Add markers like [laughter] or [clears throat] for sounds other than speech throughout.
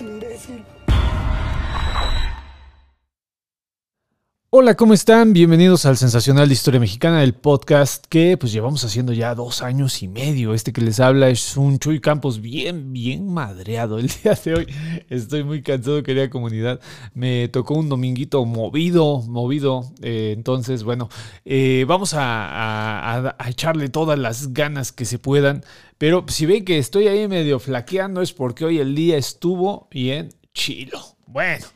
Niña. Ay, no Hola, ¿cómo están? Bienvenidos al Sensacional de Historia Mexicana, el podcast que pues llevamos haciendo ya dos años y medio. Este que les habla es un Chuy Campos bien, bien madreado. El [laughs] día de hoy estoy muy cansado, querida comunidad. Me tocó un dominguito movido, movido. Eh, entonces, bueno, eh, vamos a, a echarle todas las ganas que se puedan. Pero si ven que estoy ahí medio flaqueando es porque hoy el día estuvo bien chilo. Bueno.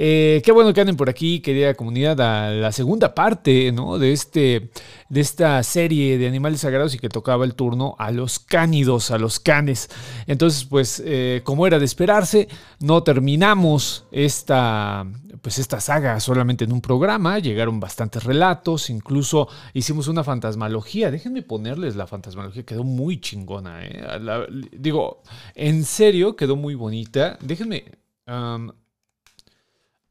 Eh, qué bueno que anden por aquí, querida comunidad, a la segunda parte ¿no? de, este, de esta serie de animales sagrados y que tocaba el turno a los cánidos, a los canes. Entonces, pues, eh, como era de esperarse, no terminamos esta, pues, esta saga solamente en un programa. Llegaron bastantes relatos, incluso hicimos una fantasmalogía. Déjenme ponerles la fantasmalogía, quedó muy chingona. ¿eh? digo, en serio, quedó muy bonita. Déjenme.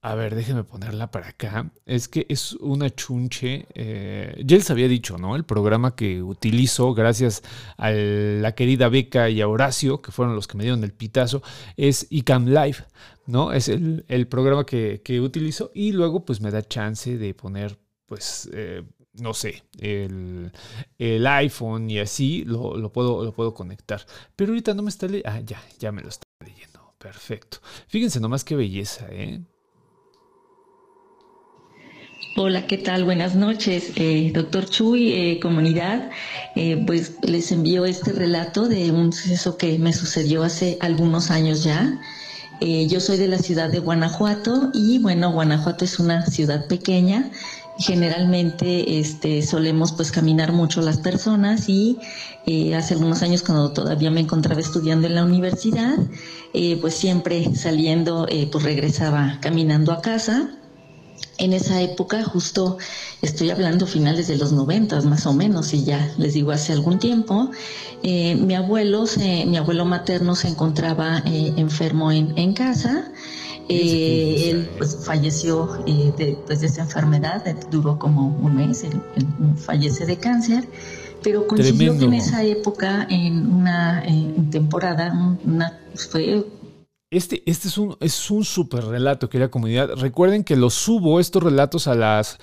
A ver, déjenme ponerla para acá. Es que es una chunche. Eh, ya les había dicho, ¿no? El programa que utilizo, gracias a la querida Beca y a Horacio, que fueron los que me dieron el pitazo, es ICAM Live, ¿no? Es el, programa que, utilizo y luego pues me da chance de poner, pues, eh, no sé, el, iPhone y así lo, puedo, lo puedo conectar. Pero ahorita no me está leyendo. Ah, ya, ya me lo está leyendo. Perfecto. Fíjense nomás qué belleza, ¿eh? Hola, ¿qué tal? Buenas noches, eh, doctor Chuy, eh, comunidad. Eh, pues les envío este relato de un suceso que me sucedió hace algunos años ya. yo soy de la ciudad de Guanajuato y bueno, Guanajuato es una ciudad pequeña. Generalmente este, solemos pues caminar mucho las personas y hace algunos años cuando todavía me encontraba estudiando en la universidad, pues siempre saliendo pues regresaba caminando a casa en esa época, justo estoy hablando finales de los noventas más o menos, y ya les digo hace algún tiempo, eh, mi abuelo, mi abuelo materno se encontraba eh, enfermo en, casa. Eh, él pues, falleció de, pues, de esa enfermedad, duró como un mes, él, fallece de cáncer, pero coincidió que en esa época, en una temporada, una, fue este, este es un, es un super relato, querida comunidad. Recuerden que los subo estos relatos a las,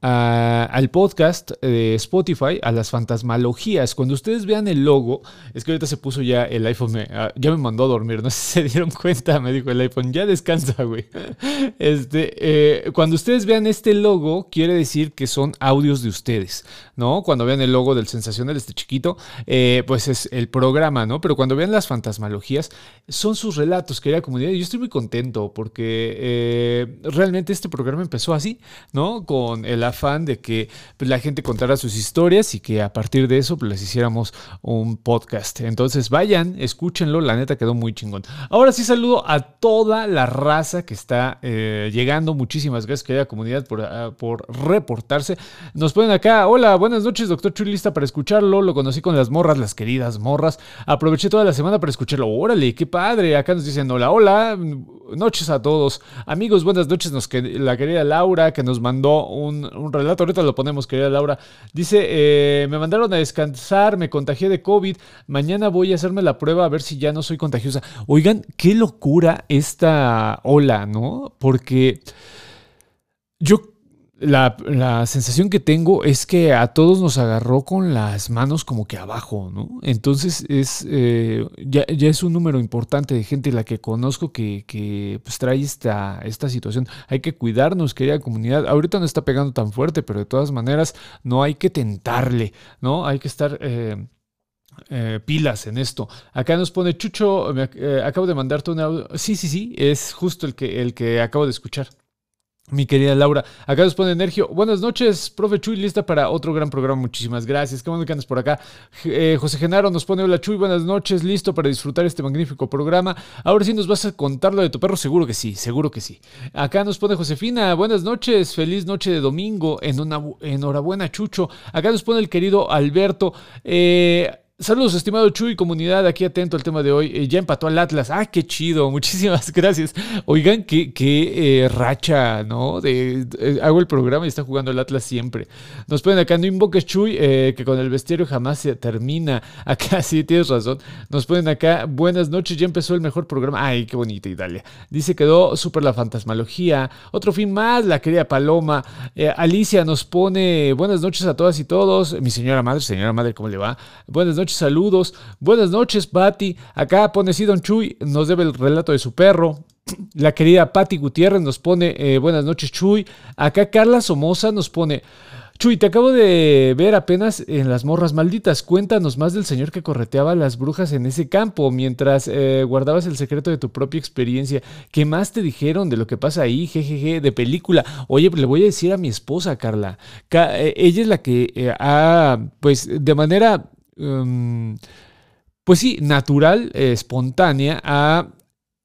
al podcast de Spotify, a las fantasmalogías. Cuando ustedes vean el logo, es que ahorita se puso ya el iPhone, ah, ya me mandó a dormir, no sé si se dieron cuenta, me dijo el iPhone, ya descansa, güey. Este, eh, cuando ustedes vean este logo, quiere decir que son audios de ustedes, ¿no? Cuando vean el logo del Sensacional, este chiquito, eh, pues es el programa, ¿no? Pero cuando vean las fantasmalogías, son sus relatos, querida comunidad. Yo estoy muy contento porque eh, realmente este programa empezó así, ¿no? Con el afán de que pues, la gente contara sus historias y que a partir de eso pues, les hiciéramos un podcast. Entonces vayan, escúchenlo, la neta quedó muy chingón. Ahora sí saludo a toda la raza que está eh, llegando. Muchísimas gracias, querida comunidad, por, ah, por reportarse. Nos ponen acá, hola, buenas noches, doctor Chuy, para escucharlo. Lo conocí con las morras, las queridas morras. Aproveché toda la semana para escucharlo. Órale, qué padre. Acá nos dicen, hola, hola, noches a todos. Amigos, buenas noches. Nos, la querida Laura que nos mandó un, relato. Ahorita lo ponemos, querida Laura. Dice, eh, me mandaron a descansar, me contagié de COVID. Mañana voy a hacerme la prueba a ver si ya no soy contagiosa. Oigan, qué locura esta ola, ¿no? Porque yo la, sensación que tengo es que a todos nos agarró con las manos como que abajo, ¿no? Entonces es eh, ya, es un número importante de gente la que conozco que, pues, trae esta, esta situación. Hay que cuidarnos, querida comunidad. Ahorita no está pegando tan fuerte, pero de todas maneras no hay que tentarle, ¿no? Hay que estar... Eh, eh, pilas en esto. Acá nos pone Chucho, acabo de mandarte un audio. Sí, sí, sí, es justo el que, el que acabo de escuchar. Mi querida Laura, acá nos pone Energio. Buenas noches, profe Chuy, lista para otro gran programa. Muchísimas gracias. Qué bueno que andas por acá. Eh, José Genaro nos pone: Hola Chuy, buenas noches, listo para disfrutar este magnífico programa. Ahora sí nos vas a contar lo de tu perro, seguro que sí, seguro que sí. Acá nos pone Josefina: Buenas noches, feliz noche de domingo. En una, enhorabuena, Chucho. Acá nos pone el querido Alberto. Eh Saludos, estimado Chuy, comunidad, aquí atento al tema de hoy. Eh, ya empató al Atlas. Ah, qué chido, [laughs] muchísimas gracias. Oigan, qué, qué eh, racha, ¿no? De, hago el programa y está jugando el Atlas siempre. Nos ponen acá, no invoques Chuy, eh, que con el bestiario jamás se termina. [laughs] Acá sí, tienes razón. Nos ponen acá, buenas noches, ya empezó el mejor programa. Ay, qué bonita Italia. Dice, quedó súper la fantasmalogía. Otro fin más, la querida Paloma. Alicia nos pone, buenas noches a todas y todos. Mi señora madre, señora madre, ¿cómo le va? Buenas noches saludos. Buenas noches, Patti. Acá pone Sidon Chuy, nos debe el relato de su perro. [clears throat] La querida Patti Gutiérrez nos pone eh, buenas noches, Chuy. Acá Carla Somoza nos pone. Chuy, te acabo de ver apenas en las morras malditas. Cuéntanos más del señor que correteaba las brujas en ese campo mientras eh, guardabas el secreto de tu propia experiencia. ¿Qué más te dijeron de lo que pasa ahí? Jejeje, de película. Oye, le voy a decir a mi esposa, Carla. Eh, ella es la que ha, pues, de manera Em, pues sí, natural, espontánea, ha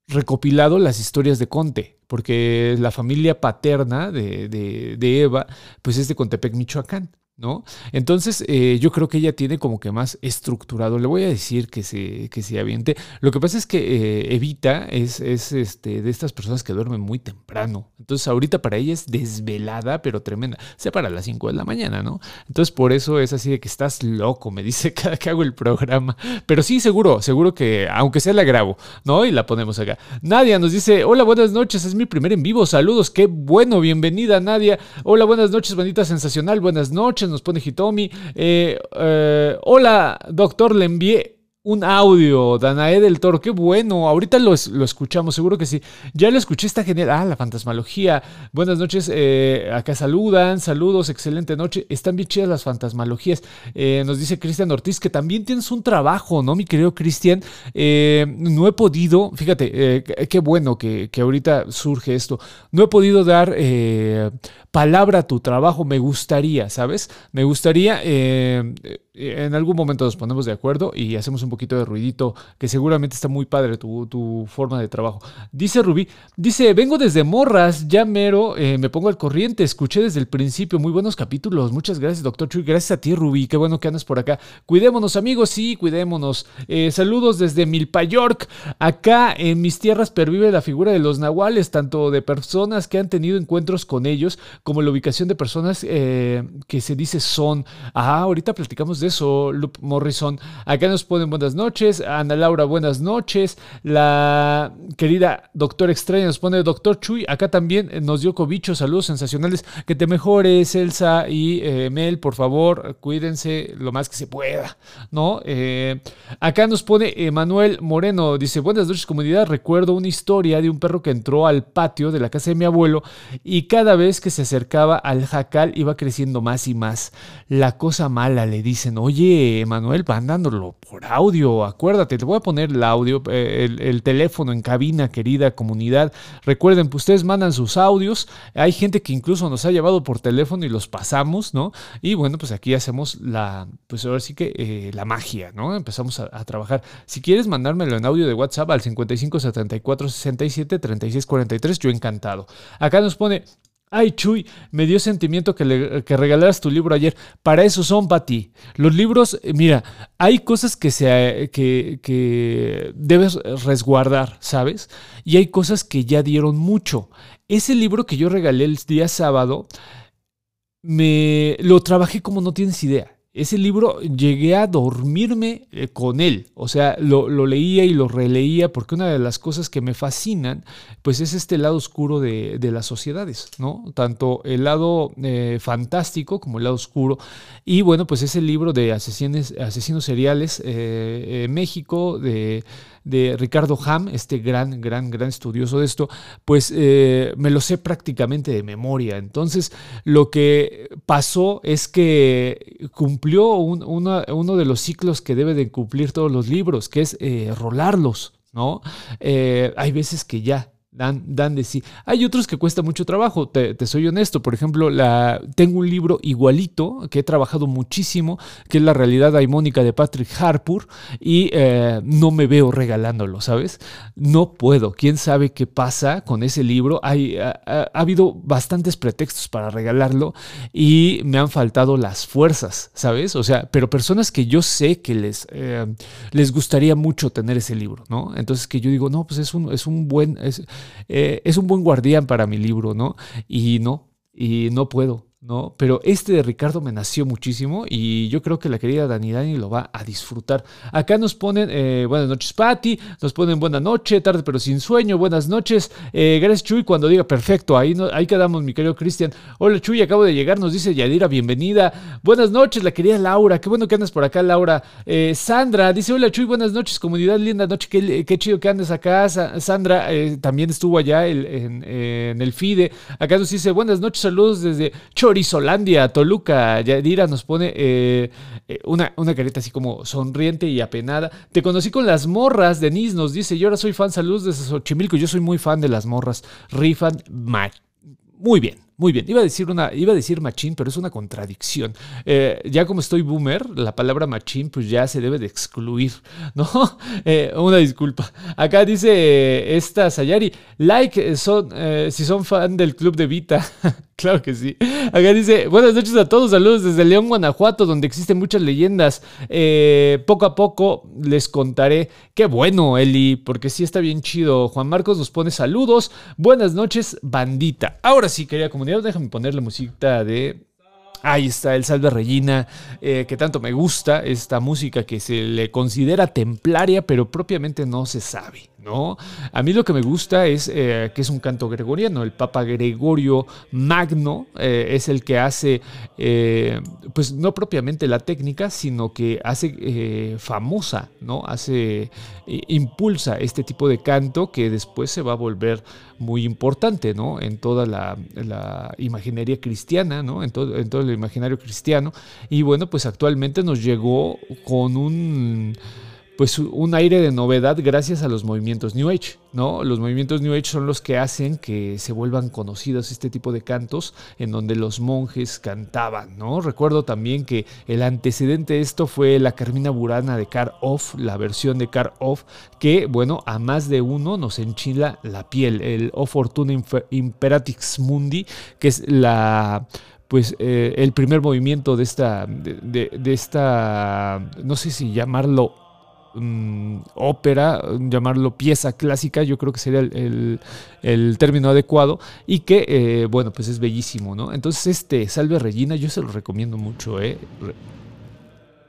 recopilado las historias de Conte, porque la familia paterna de, de Eva, pues es de Contepec, Michoacán. ¿No? Entonces, eh, yo creo que ella tiene como que más estructurado. Le voy a decir que se, que se aviente. Lo que pasa es que eh, Evita es, es este, de estas personas que duermen muy temprano. Entonces, ahorita para ella es desvelada, pero tremenda. Sea para las 5 de la mañana, ¿no? Entonces, por eso es así de que estás loco, me dice [laughs] cada que hago el programa. Pero sí, seguro, seguro que, aunque sea la grabo, ¿no? Y la ponemos acá. Nadia nos dice: Hola, buenas noches, es mi primer en vivo. Saludos, qué bueno, bienvenida, Nadia. Hola, buenas noches, bandita sensacional, buenas noches nos pone Hitomi. Eh, eh, hola, doctor, le envié un audio, Danae del Toro, qué bueno, ahorita lo, escuchamos, seguro que sí. Ya lo escuché, está genial. Ah, la fantasmalogía. Buenas noches, eh, acá saludan, saludos, excelente noche. Están bien chidas las fantasmalogías. nos dice Cristian Ortiz que también tienes un trabajo, ¿no, mi querido Cristian? no he podido, fíjate, qué bueno que, que, ahorita surge esto. No he podido dar palabra a tu trabajo, me gustaría, ¿sabes? Me gustaría, eh, en algún momento nos ponemos de acuerdo y hacemos un poquito de ruidito, que seguramente está muy padre tu, forma de trabajo. Dice Rubí, dice, vengo desde Morras, ya mero, eh, me pongo al corriente, escuché desde el principio, muy buenos capítulos, muchas gracias, doctor Chuy, gracias a ti, Rubí, qué bueno que andas por acá. Cuidémonos, amigos, sí, cuidémonos. Eh, saludos desde Milpa York, acá en mis tierras pervive la figura de los nahuales, tanto de personas que han tenido encuentros con ellos, como la ubicación de personas eh, que se dice son. Ah, ahorita platicamos de eso, Luke Morrison. Acá nos ponen buenas noches. Ana Laura, buenas noches. La querida Doctor Extraña nos pone Doctor Chuy. Acá también nos dio cobicho. Saludos sensacionales. Que te mejores, Elsa y eh, Mel, por favor. Cuídense lo más que se pueda. ¿No? Eh, acá nos pone Manuel Moreno. Dice: Buenas noches, comunidad. Recuerdo una historia de un perro que entró al patio de la casa de mi abuelo y cada vez que se acercaba al jacal iba creciendo más y más. La cosa mala le dicen, oye, Manuel, van dándolo por audio, acuérdate, te voy a poner el audio, eh, el, teléfono en cabina, querida comunidad. Recuerden, pues ustedes mandan sus audios, hay gente que incluso nos ha llevado por teléfono y los pasamos, ¿no? Y bueno, pues aquí hacemos la, pues ahora sí que eh, la magia, ¿no? Empezamos a, a, trabajar. Si quieres mandármelo en audio de WhatsApp al 55 74 67 36 43, yo encantado. Acá nos pone, Ay, Chuy, me dio sentimiento que, regalaras tu libro ayer. Para eso son, Pati. Los libros, eh, mira, hay cosas que, se, que, que debes resguardar, ¿sabes? Y hay cosas que ya dieron mucho. Ese libro que yo regalé el día sábado, me lo trabajé como no tienes idea. Ese libro llegué a dormirme eh, con él, o sea, lo, leía y lo releía porque una de las cosas que me fascinan, pues es este lado oscuro de, las sociedades, ¿no? Tanto el lado eh, fantástico como el lado oscuro. Y bueno, pues ese libro de asesinos, asesinos seriales eh, México, de de Ricardo Ham, este gran, gran, gran estudioso de esto, pues eh, me lo sé prácticamente de memoria. Entonces, lo que pasó es que cumplió uno de los ciclos que debe de cumplir todos los libros, que es eh, rolarlos, ¿no? Eh, hay veces que ya Dan, dan de sí. Hay otros que cuesta mucho trabajo, te, soy honesto. Por ejemplo, la, tengo un libro igualito que he trabajado muchísimo, que es La realidad daimónica de Patrick Harpur, y eh, no me veo regalándolo, ¿sabes? No puedo. ¿Quién sabe qué pasa con ese libro? Hay, ha, habido bastantes pretextos para regalarlo y me han faltado las fuerzas, ¿sabes? O sea, pero personas que yo sé que les, eh, les gustaría mucho tener ese libro, ¿no? Entonces que yo digo, no, pues es un, es un buen... Eh, es un buen guardián para mi libro, ¿no? Y no, y no puedo. ¿No? Pero este de Ricardo me nació muchísimo y yo creo que la querida Dani Dani lo va a disfrutar. Acá nos ponen eh, buenas noches, Patti, nos ponen buena noche, tarde pero sin sueño, buenas noches. Eh, gracias, Chuy, cuando diga perfecto, ahí, no, ahí quedamos, mi querido Cristian. Hola, Chuy, acabo de llegar, nos dice Yadira, bienvenida. Buenas noches, la querida Laura, qué bueno que andas por acá, Laura. Eh, Sandra dice, hola, Chuy, buenas noches, comunidad linda noche, qué, chido que andes acá. Sandra también estuvo allá en, en, el FIDE. Acá nos dice, buenas noches, saludos desde Chor Horizolandia, Toluca. Yadira nos pone eh, eh, una, una careta así como sonriente y apenada. Te conocí con las morras, Denise nos dice, yo ahora soy fan, saludos desde Xochimilco, yo soy muy fan de las morras. Rifan, muy bien. Muy bien, iba a decir una, iba a decir machín, pero es una contradicción. Eh, ya como estoy boomer, la palabra machín pues ya se debe de excluir, [laughs] ¿no? Eh, una disculpa. Acá dice esta Sayari, like son, eh, si son fan del club de Vita. [laughs] [laughs] claro que sí. Acá dice, buenas noches a todos, saludos desde León, Guanajuato, donde existen muchas leyendas. poco a poco les contaré. Qué bueno, Eli, porque sí está bien chido. Juan Marcos nos pone saludos. Buenas noches, bandita. Ahora sí quería como déjame poner la música de Ahí está el Salve Regina, eh, que tanto me gusta, esta música que se le considera templaria, pero propiamente no se sabe. ¿No? A mí lo que me gusta es eh, que es un canto gregoriano. El Papa Gregorio Magno eh, es el que hace, pues no propiamente la técnica, sino que hace famosa, ¿no? Hace, impulsa este tipo de canto que después se va a volver muy importante, ¿no? En toda la, imaginería cristiana, ¿no? En en todo el imaginario cristiano. Y bueno, pues actualmente nos llegó con un pues un aire de novedad gracias a los movimientos New Age, ¿no? Los movimientos New Age son los que hacen que se vuelvan conocidos este tipo de cantos en donde los monjes cantaban, ¿no? Recuerdo también que el antecedente de esto fue la Carmina Burana de Car Off, la versión de Car Off, que, bueno, a más de uno nos enchila la piel, el O Fortuna Imperatix Mundi, que es la pues eh, el primer movimiento de esta, de, esta, no sé si llamarlo Mm, ópera, llamarlo pieza clásica, yo creo que sería el, término adecuado, y que, eh, bueno, pues es bellísimo, ¿no? Entonces, este Salve Regina, yo se lo recomiendo mucho, ¿eh?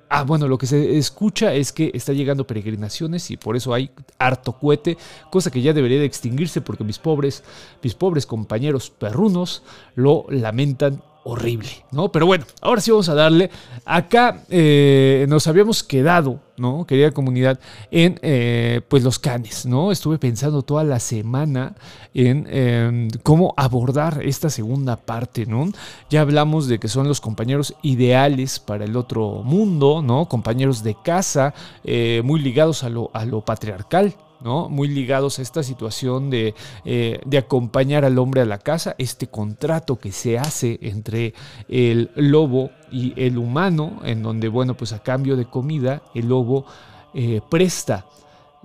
Ah, bueno, lo que se escucha es que está llegando peregrinaciones y por eso hay harto cohete, cosa que ya debería de extinguirse porque mis pobres, mis pobres compañeros perrunos lo lamentan horrible, ¿no? Pero bueno, ahora sí vamos a darle. Acá eh, nos habíamos quedado, ¿no? Querida comunidad, en eh, pues los canes, ¿no? Estuve pensando toda la semana en em, cómo abordar esta segunda parte, ¿no? Ya hablamos de que son los compañeros ideales para el otro mundo, ¿no? Compañeros de casa, eh, muy ligados a lo, a lo patriarcal, muy ligados a esta situación de, eh, de, acompañar al hombre a la casa, este contrato que se hace entre el lobo y el humano, en donde, bueno, pues a cambio de comida, el lobo eh, presta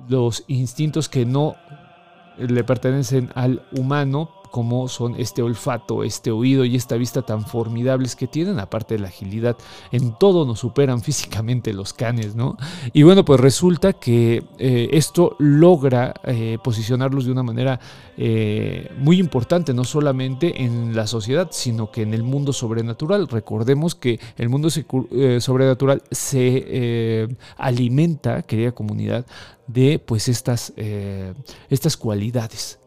los instintos que no le pertenecen al humano como son este olfato, este oído y esta vista tan formidables que tienen, aparte de la agilidad, en todo nos superan [laughs] físicamente los canes, ¿no? Y bueno, pues resulta que eh, esto logra eh, posicionarlos de una manera eh, muy importante, no solamente en la sociedad, sino que en el mundo sobrenatural. Recordemos que el mundo sobrenatural se alimenta, querida comunidad, de pues estas, estas cualidades.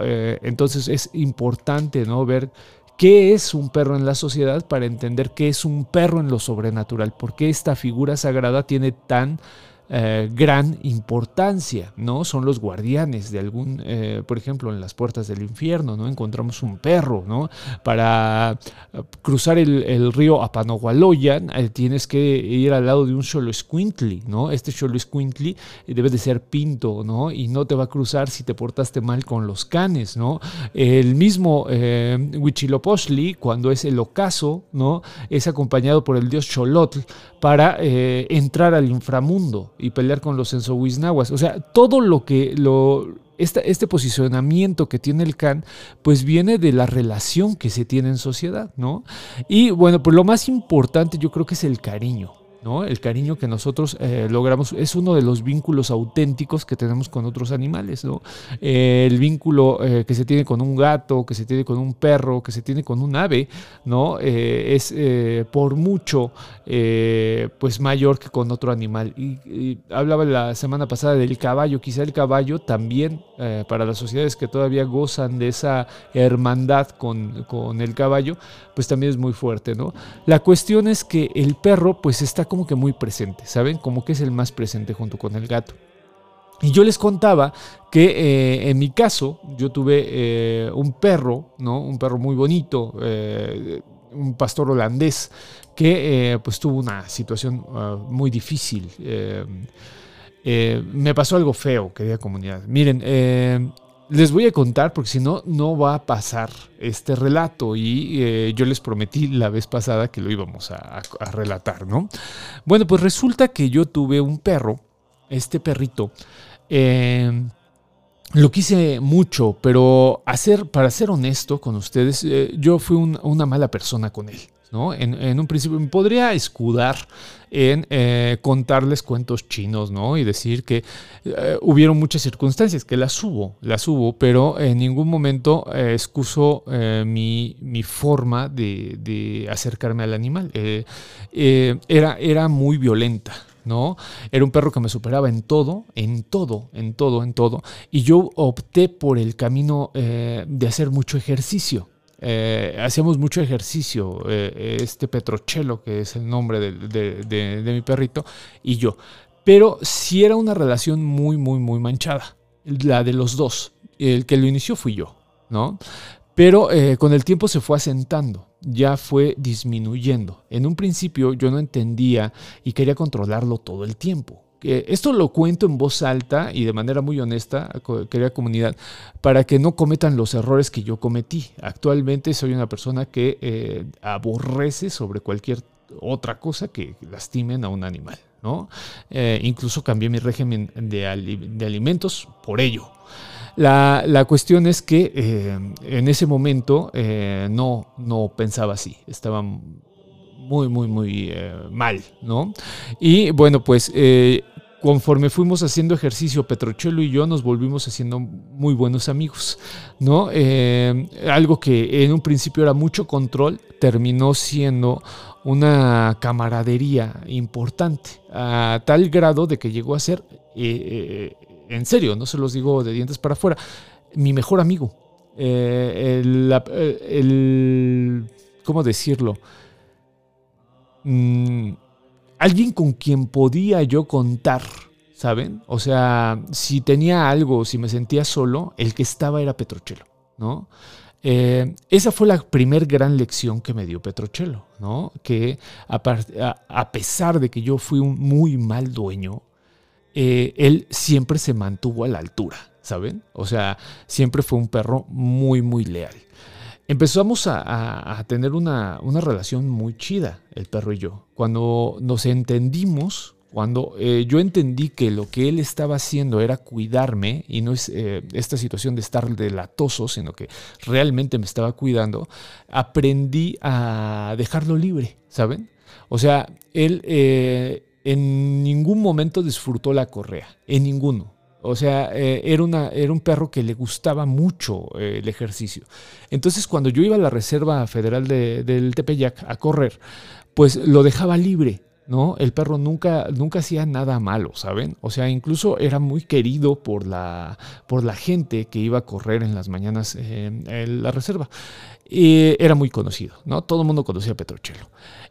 Eh, entonces es importante, ¿no? Ver qué es un perro en la sociedad para entender qué es un perro en lo sobrenatural, porque esta figura sagrada tiene tan eh, gran importancia, ¿no? Son los guardianes de algún, eh, por ejemplo, en las puertas del infierno, ¿no? Encontramos un perro, ¿no? Para eh, cruzar el, río Apanogualoyan tienes que ir al lado de un Xolo Squintly, ¿no? Este Xolo Squintly debe de ser pinto, ¿no? Y no te va a cruzar si te portaste mal con los canes, ¿no? El mismo Huichilopochtli, cuando es el ocaso, ¿no? Es acompañado por el dios Xolotl para entrar al inframundo y pelear con los ensohuiznahuas. O sea, todo lo que lo, este posicionamiento que tiene el Khan, pues viene de la relación que se tiene en sociedad, ¿no? Y bueno, pues lo más importante yo creo que es el cariño. El cariño que nosotros eh, logramos es uno de los vínculos auténticos que tenemos con otros animales, ¿no? el vínculo eh, que se tiene con un gato, que se tiene con un perro, que se tiene con un ave, ¿no? Eh, es por mucho pues mayor que con otro animal. Y, hablaba la semana pasada del caballo, quizá el caballo también para las sociedades que todavía gozan de esa hermandad con, con el caballo, pues también es muy fuerte, ¿no? La cuestión es que el perro pues está como que muy presente, ¿saben? Como que es el más presente junto con el gato. Y yo les contaba que eh, en mi caso yo tuve eh, un perro, ¿no? Un perro muy bonito, eh, un pastor holandés, que pues tuvo una situación ah, muy difícil. me pasó algo feo, querida comunidad. Miren, les voy a contar porque si no, no va a pasar este relato y eh, yo les prometí la vez pasada que lo íbamos a, relatar, ¿no? Bueno, pues resulta que yo tuve un perro, este perrito, eh, lo quise mucho, pero hacer, para ser honesto con ustedes, eh, yo fui una mala persona con él. En, un principio me podría escudar en eh, contarles cuentos chinos, ¿no? Y decir que eh, hubieron muchas circunstancias, que las hubo, las hubo, pero en ningún momento eh, excuso mi, forma de, acercarme al animal. era, era muy violenta, ¿no? Era un perro que me superaba en todo, en todo, en todo, en todo. Y yo opté por el camino de hacer mucho ejercicio. Eh, hacíamos mucho ejercicio, eh, este Petrochelo, que es el nombre de, mi perrito, y yo. Pero sí era una relación muy, muy, muy manchada, la de los dos. El que lo inició fui yo, ¿no? Pero eh, con el tiempo se fue asentando, ya fue disminuyendo. En un principio yo no entendía y quería controlarlo todo el tiempo esto lo cuento en voz alta y de manera muy honesta, querida comunidad, para que no cometan los errores que yo cometí. Actualmente soy una persona que eh, aborrece sobre cualquier otra cosa que lastimen a un animal. ¿no? Eh, incluso cambié mi régimen de, alimentos por ello. La, cuestión es que eh, en ese momento no, no pensaba así, estaba muy, muy, muy eh, mal, ¿no? Y bueno, pues eh, conforme fuimos haciendo ejercicio, Petrochelo y yo nos volvimos haciendo muy buenos amigos, ¿no? Eh, algo que en un principio era mucho control, terminó siendo una camaradería importante, a tal grado de que llegó a ser, en serio, no se los digo de dientes para afuera, mi mejor amigo. el, ¿Cómo decirlo? Mm, alguien con quien podía yo contar, ¿saben? O sea, si tenía algo, si me sentía solo, el que estaba era Petrochelo, ¿no? Eh, esa fue la primer gran lección que me dio Petrochelo, ¿no? Que a, pesar de que yo fui un muy mal dueño, eh, él siempre se mantuvo a la altura, ¿saben? O sea, siempre fue un perro muy, muy leal empezamos a, tener una, relación muy chida, el perro y yo. Cuando nos entendimos, cuando eh, yo entendí que lo que él estaba haciendo era cuidarme y no es eh, esta situación de estar delatoso, sino que realmente me estaba cuidando, aprendí a dejarlo libre, ¿saben? O sea, él eh, en ningún momento disfrutó la correa, en ninguno. O sea, eh, era, una, era un perro que le gustaba mucho eh, el ejercicio. Entonces, cuando yo iba a la Reserva Federal de, del Tepeyac a correr, pues lo dejaba libre, ¿no? El perro nunca, nunca hacía nada malo, ¿saben? O sea, incluso era muy querido por la, por la gente que iba a correr en las mañanas en la reserva. Y era muy conocido, ¿no? Todo el mundo conocía a Petrochelo.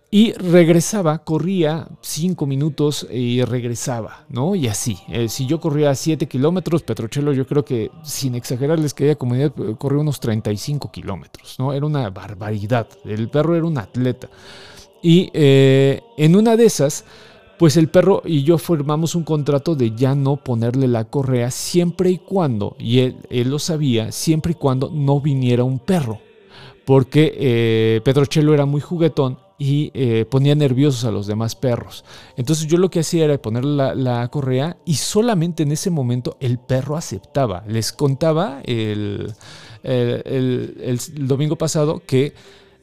Y regresaba, corría cinco minutos y regresaba, ¿no? Y así. Eh, si yo corría 7 kilómetros, Petrochelo, yo creo que, sin exagerarles, que ella comunidad eh, corría unos 35 kilómetros, ¿no? Era una barbaridad. El perro era un atleta. Y eh, en una de esas, pues el perro y yo formamos un contrato de ya no ponerle la correa siempre y cuando, y él, él lo sabía, siempre y cuando no viniera un perro. Porque Petrochelo era muy juguetón y eh, ponía nerviosos a los demás perros. Entonces yo lo que hacía era ponerle la, correa y solamente en ese momento el perro aceptaba. Les contaba el, domingo pasado que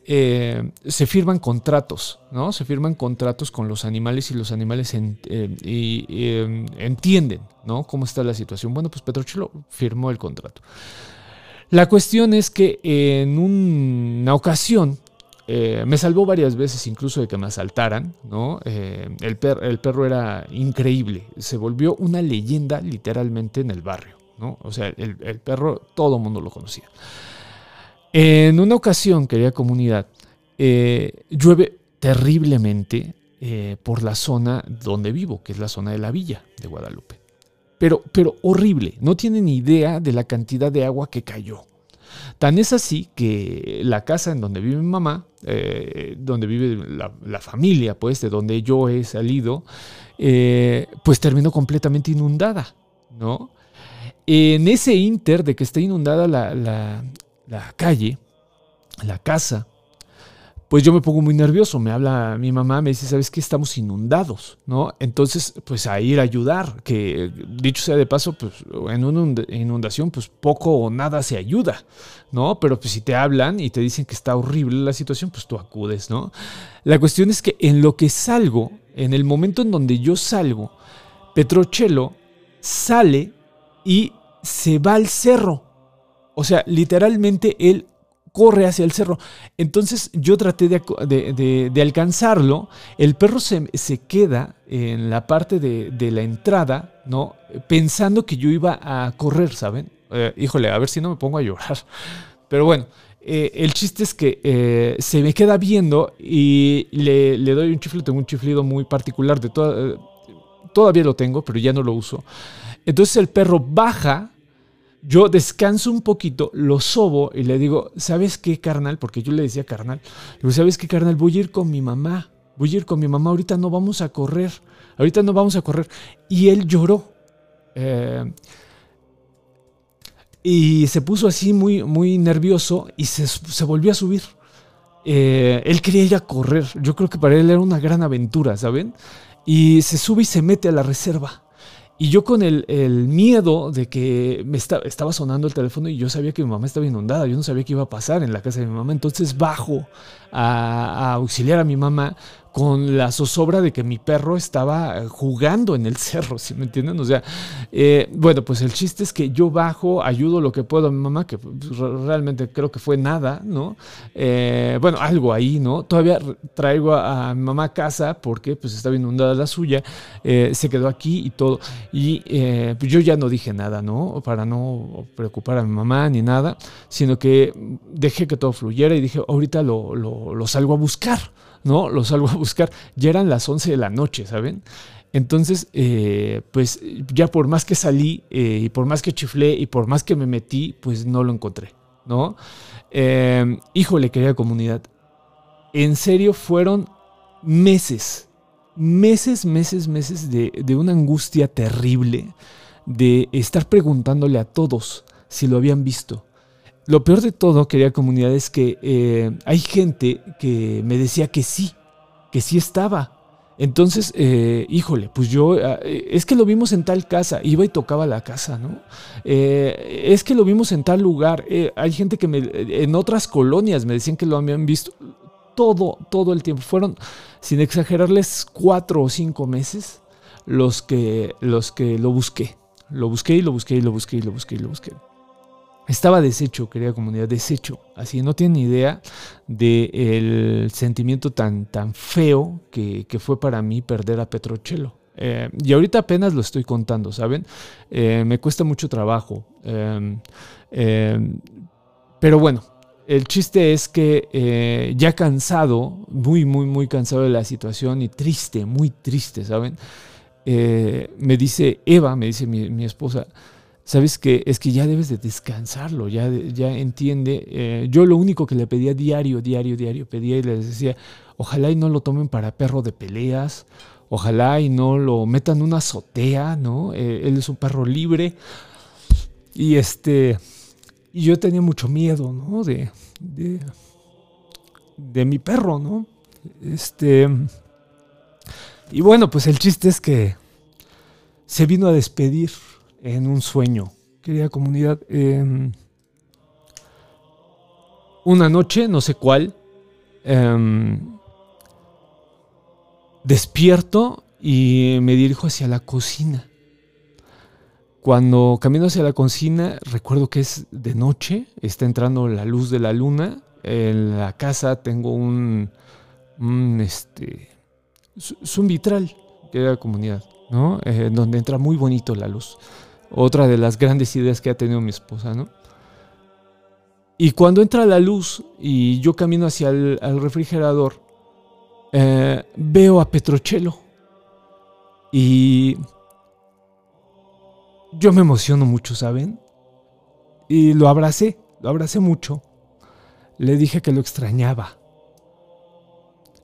eh, se firman contratos, ¿no? Se firman contratos con los animales y los animales eh, em, entienden, ¿no? Cómo está la situación. Bueno, pues Petrochelo firmó el contrato. La cuestión es que en una ocasión eh, me salvó varias veces incluso de que me asaltaran, ¿no? Eh, el, perro era increíble, se volvió una leyenda literalmente en el barrio, ¿no? O sea, el, perro todo el mundo lo conocía. En una ocasión, querida comunidad, eh, llueve terriblemente por la zona donde vivo, que es la zona de la villa de Guadalupe. Pero, pero horrible, no tienen idea de la cantidad de agua que cayó. Tan es así que la casa en donde vive mi mamá, eh, donde vive la, familia, pues, de donde yo he salido, eh, pues terminó completamente inundada, ¿no? En ese inter de que está inundada la, la calle, la casa, pues yo me pongo muy nervioso. Me habla mi mamá, me dice, ¿sabes qué? Estamos inundados, ¿no? Entonces, pues a ir a ayudar, que dicho sea de paso, pues en una inundación, pues poco o nada se ayuda, ¿no? Pero pues si te hablan y te dicen que está horrible la situación, pues tú acudes, ¿no? La cuestión es que en lo que salgo, en el momento en donde yo salgo, Petrochelo sale y se va al cerro. O sea, literalmente él corre hacia el cerro. Entonces yo traté de, alcanzarlo. El perro se, queda en la parte de, la entrada, ¿no? Pensando que yo iba a correr, ¿saben? Eh, híjole, a ver si no me pongo a llorar. Pero bueno, eh, el chiste es que eh, se me queda viendo y le, doy un chiflido, tengo un chiflido muy particular de todavía lo tengo, pero ya no lo uso. Entonces el perro baja yo descanso un poquito, lo sobo y le digo, ¿sabes qué, carnal? Porque yo le decía carnal. Le digo, ¿sabes qué, carnal? Voy a ir con mi mamá. Voy a ir con mi mamá. Ahorita no vamos a correr. Ahorita no vamos a correr. Y él lloró. Eh, y se puso así muy, muy nervioso y se, volvió a subir. Eh, él quería ir a correr. Yo creo que para él era una gran aventura, ¿saben? Y se sube y se mete a la reserva. Y yo con el, miedo de que me estaba sonando el teléfono y yo sabía que mi mamá estaba inundada, yo no sabía qué iba a pasar en la casa de mi mamá, entonces bajo a, a auxiliar a mi mamá con la zozobra de que mi perro estaba eh, jugando en el [laughs] cerro, ¿sí me entienden? O sea, eh, bueno, pues el chiste es que yo bajo, ayudo lo que puedo a mi mamá, que pues, realmente creo que fue nada, ¿no? Eh, bueno, algo ahí, ¿no? Todavía traigo a, mi mamá a casa porque pues estaba inundada la suya, se quedó aquí y todo. Y pues yo ya no dije nada, ¿no? Para no preocupar a mi mamá ni nada, sino que dejé que todo fluyera y dije, ahorita lo, lo salgo a buscar. ¿No? Lo salgo a buscar. Ya eran las 11 de la noche, ¿saben? Entonces, eh, pues ya por más que salí eh, y por más que chiflé y por más que me metí, pues no lo encontré, ¿no? Em, híjole, querida comunidad. En serio, fueron meses, meses, meses, meses de una angustia terrible de estar preguntándole a todos si lo habían visto, lo peor de todo, querida comunidad, es que eh, hay gente que me decía que sí, que sí estaba. Entonces, eh, híjole, pues yo, ah, eh, es que lo vimos en tal casa, iba y tocaba la casa, ¿no? es que lo vimos en tal lugar. hay gente que me, en otras colonias me decían que lo habían visto todo, todo el tiempo. Fueron, sin exagerarles, cuatro o cinco meses los que, los que lo busqué. Lo busqué y lo busqué y lo busqué y lo busqué y lo busqué. Estaba deshecho, querida comunidad, deshecho. Así no tienen idea del sentimiento tan, tan feo que, fue para mí perder a Petrochelo. Eh, y ahorita apenas lo estoy contando, ¿saben? Eh, me cuesta mucho trabajo. Em, em, pero bueno, el chiste es que eh, ya cansado, muy, muy, muy cansado de la situación y triste, muy triste, ¿saben? me dice Eva, me dice mi esposa, sabes que es que ya debes de descansarlo, ya, ya entiende. Eh, yo lo único que le pedía diario, diario, diario, pedía y les decía, ojalá y no lo tomen para perro de peleas, ojalá y no lo metan una azotea, ¿no? Eh, él es un perro libre. Y este, y yo tenía mucho miedo, ¿no? De, de, de mi perro, ¿no? Este, y bueno, pues el chiste es que se vino a despedir en un sueño. Querida comunidad, em, una noche, no sé cuál, em, despierto y me dirijo hacia la cocina. Cuando camino hacia la cocina, recuerdo que es de noche, está entrando la luz de la luna. En la casa tengo un, un este, es un vitral, querida comunidad, ¿no? Eh, donde entra muy bonito la luz otra de las grandes ideas que ha tenido mi esposa, ¿no? Y cuando entra la luz y yo camino hacia el refrigerador, eh, veo a Petrochelo. Y yo me emociono mucho, ¿saben? Y lo abracé, lo abracé mucho. Le dije que lo extrañaba.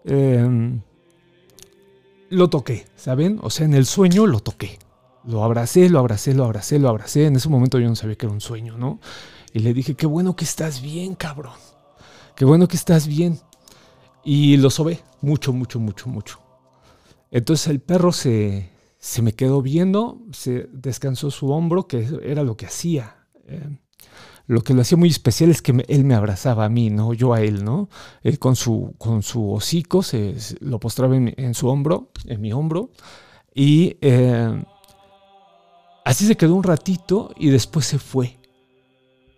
Em, lo toqué, ¿saben? O sea, en el sueño lo toqué. Lo abracé, lo abracé, lo abracé, lo abracé. En ese momento yo no sabía que era un sueño, ¿no? Y le dije, qué bueno que estás bien, cabrón. Qué bueno que estás bien. Y lo sobé mucho, mucho, mucho, mucho. Entonces el perro se, se me quedó viendo, se descansó su hombro, que era lo que hacía. Eh, lo que lo hacía muy especial es que él me abrazaba a mí, no yo a él, ¿no? Él con su, con su hocico se, lo postraba en, su hombro, en mi hombro, y eh, Así se quedó un ratito y después se fue.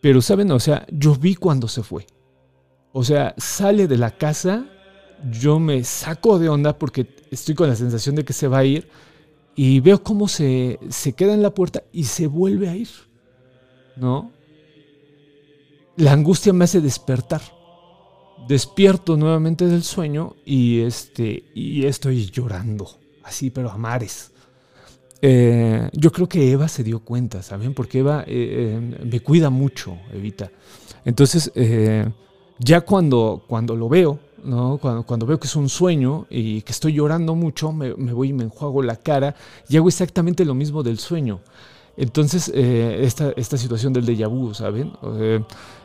Pero, ¿saben? O sea, yo vi cuando se fue. O sea, sale de la casa, yo me saco de onda porque estoy con la sensación de que se va a ir y veo cómo se, se queda en la puerta y se vuelve a ir. ¿No? La angustia me hace despertar. Despierto nuevamente del sueño y, este, y estoy llorando. Así, pero a mares. Eh, yo creo que Eva se dio cuenta, ¿saben? Porque Eva eh, eh, me cuida mucho, Evita. Entonces, ya cuando, cuando lo veo, ¿no? Cuando, cuando, veo que es un sueño y que estoy llorando mucho, me, voy y me enjuago la cara y hago exactamente lo mismo del sueño. Entonces, esta, esta, situación del déjà vu, ¿saben?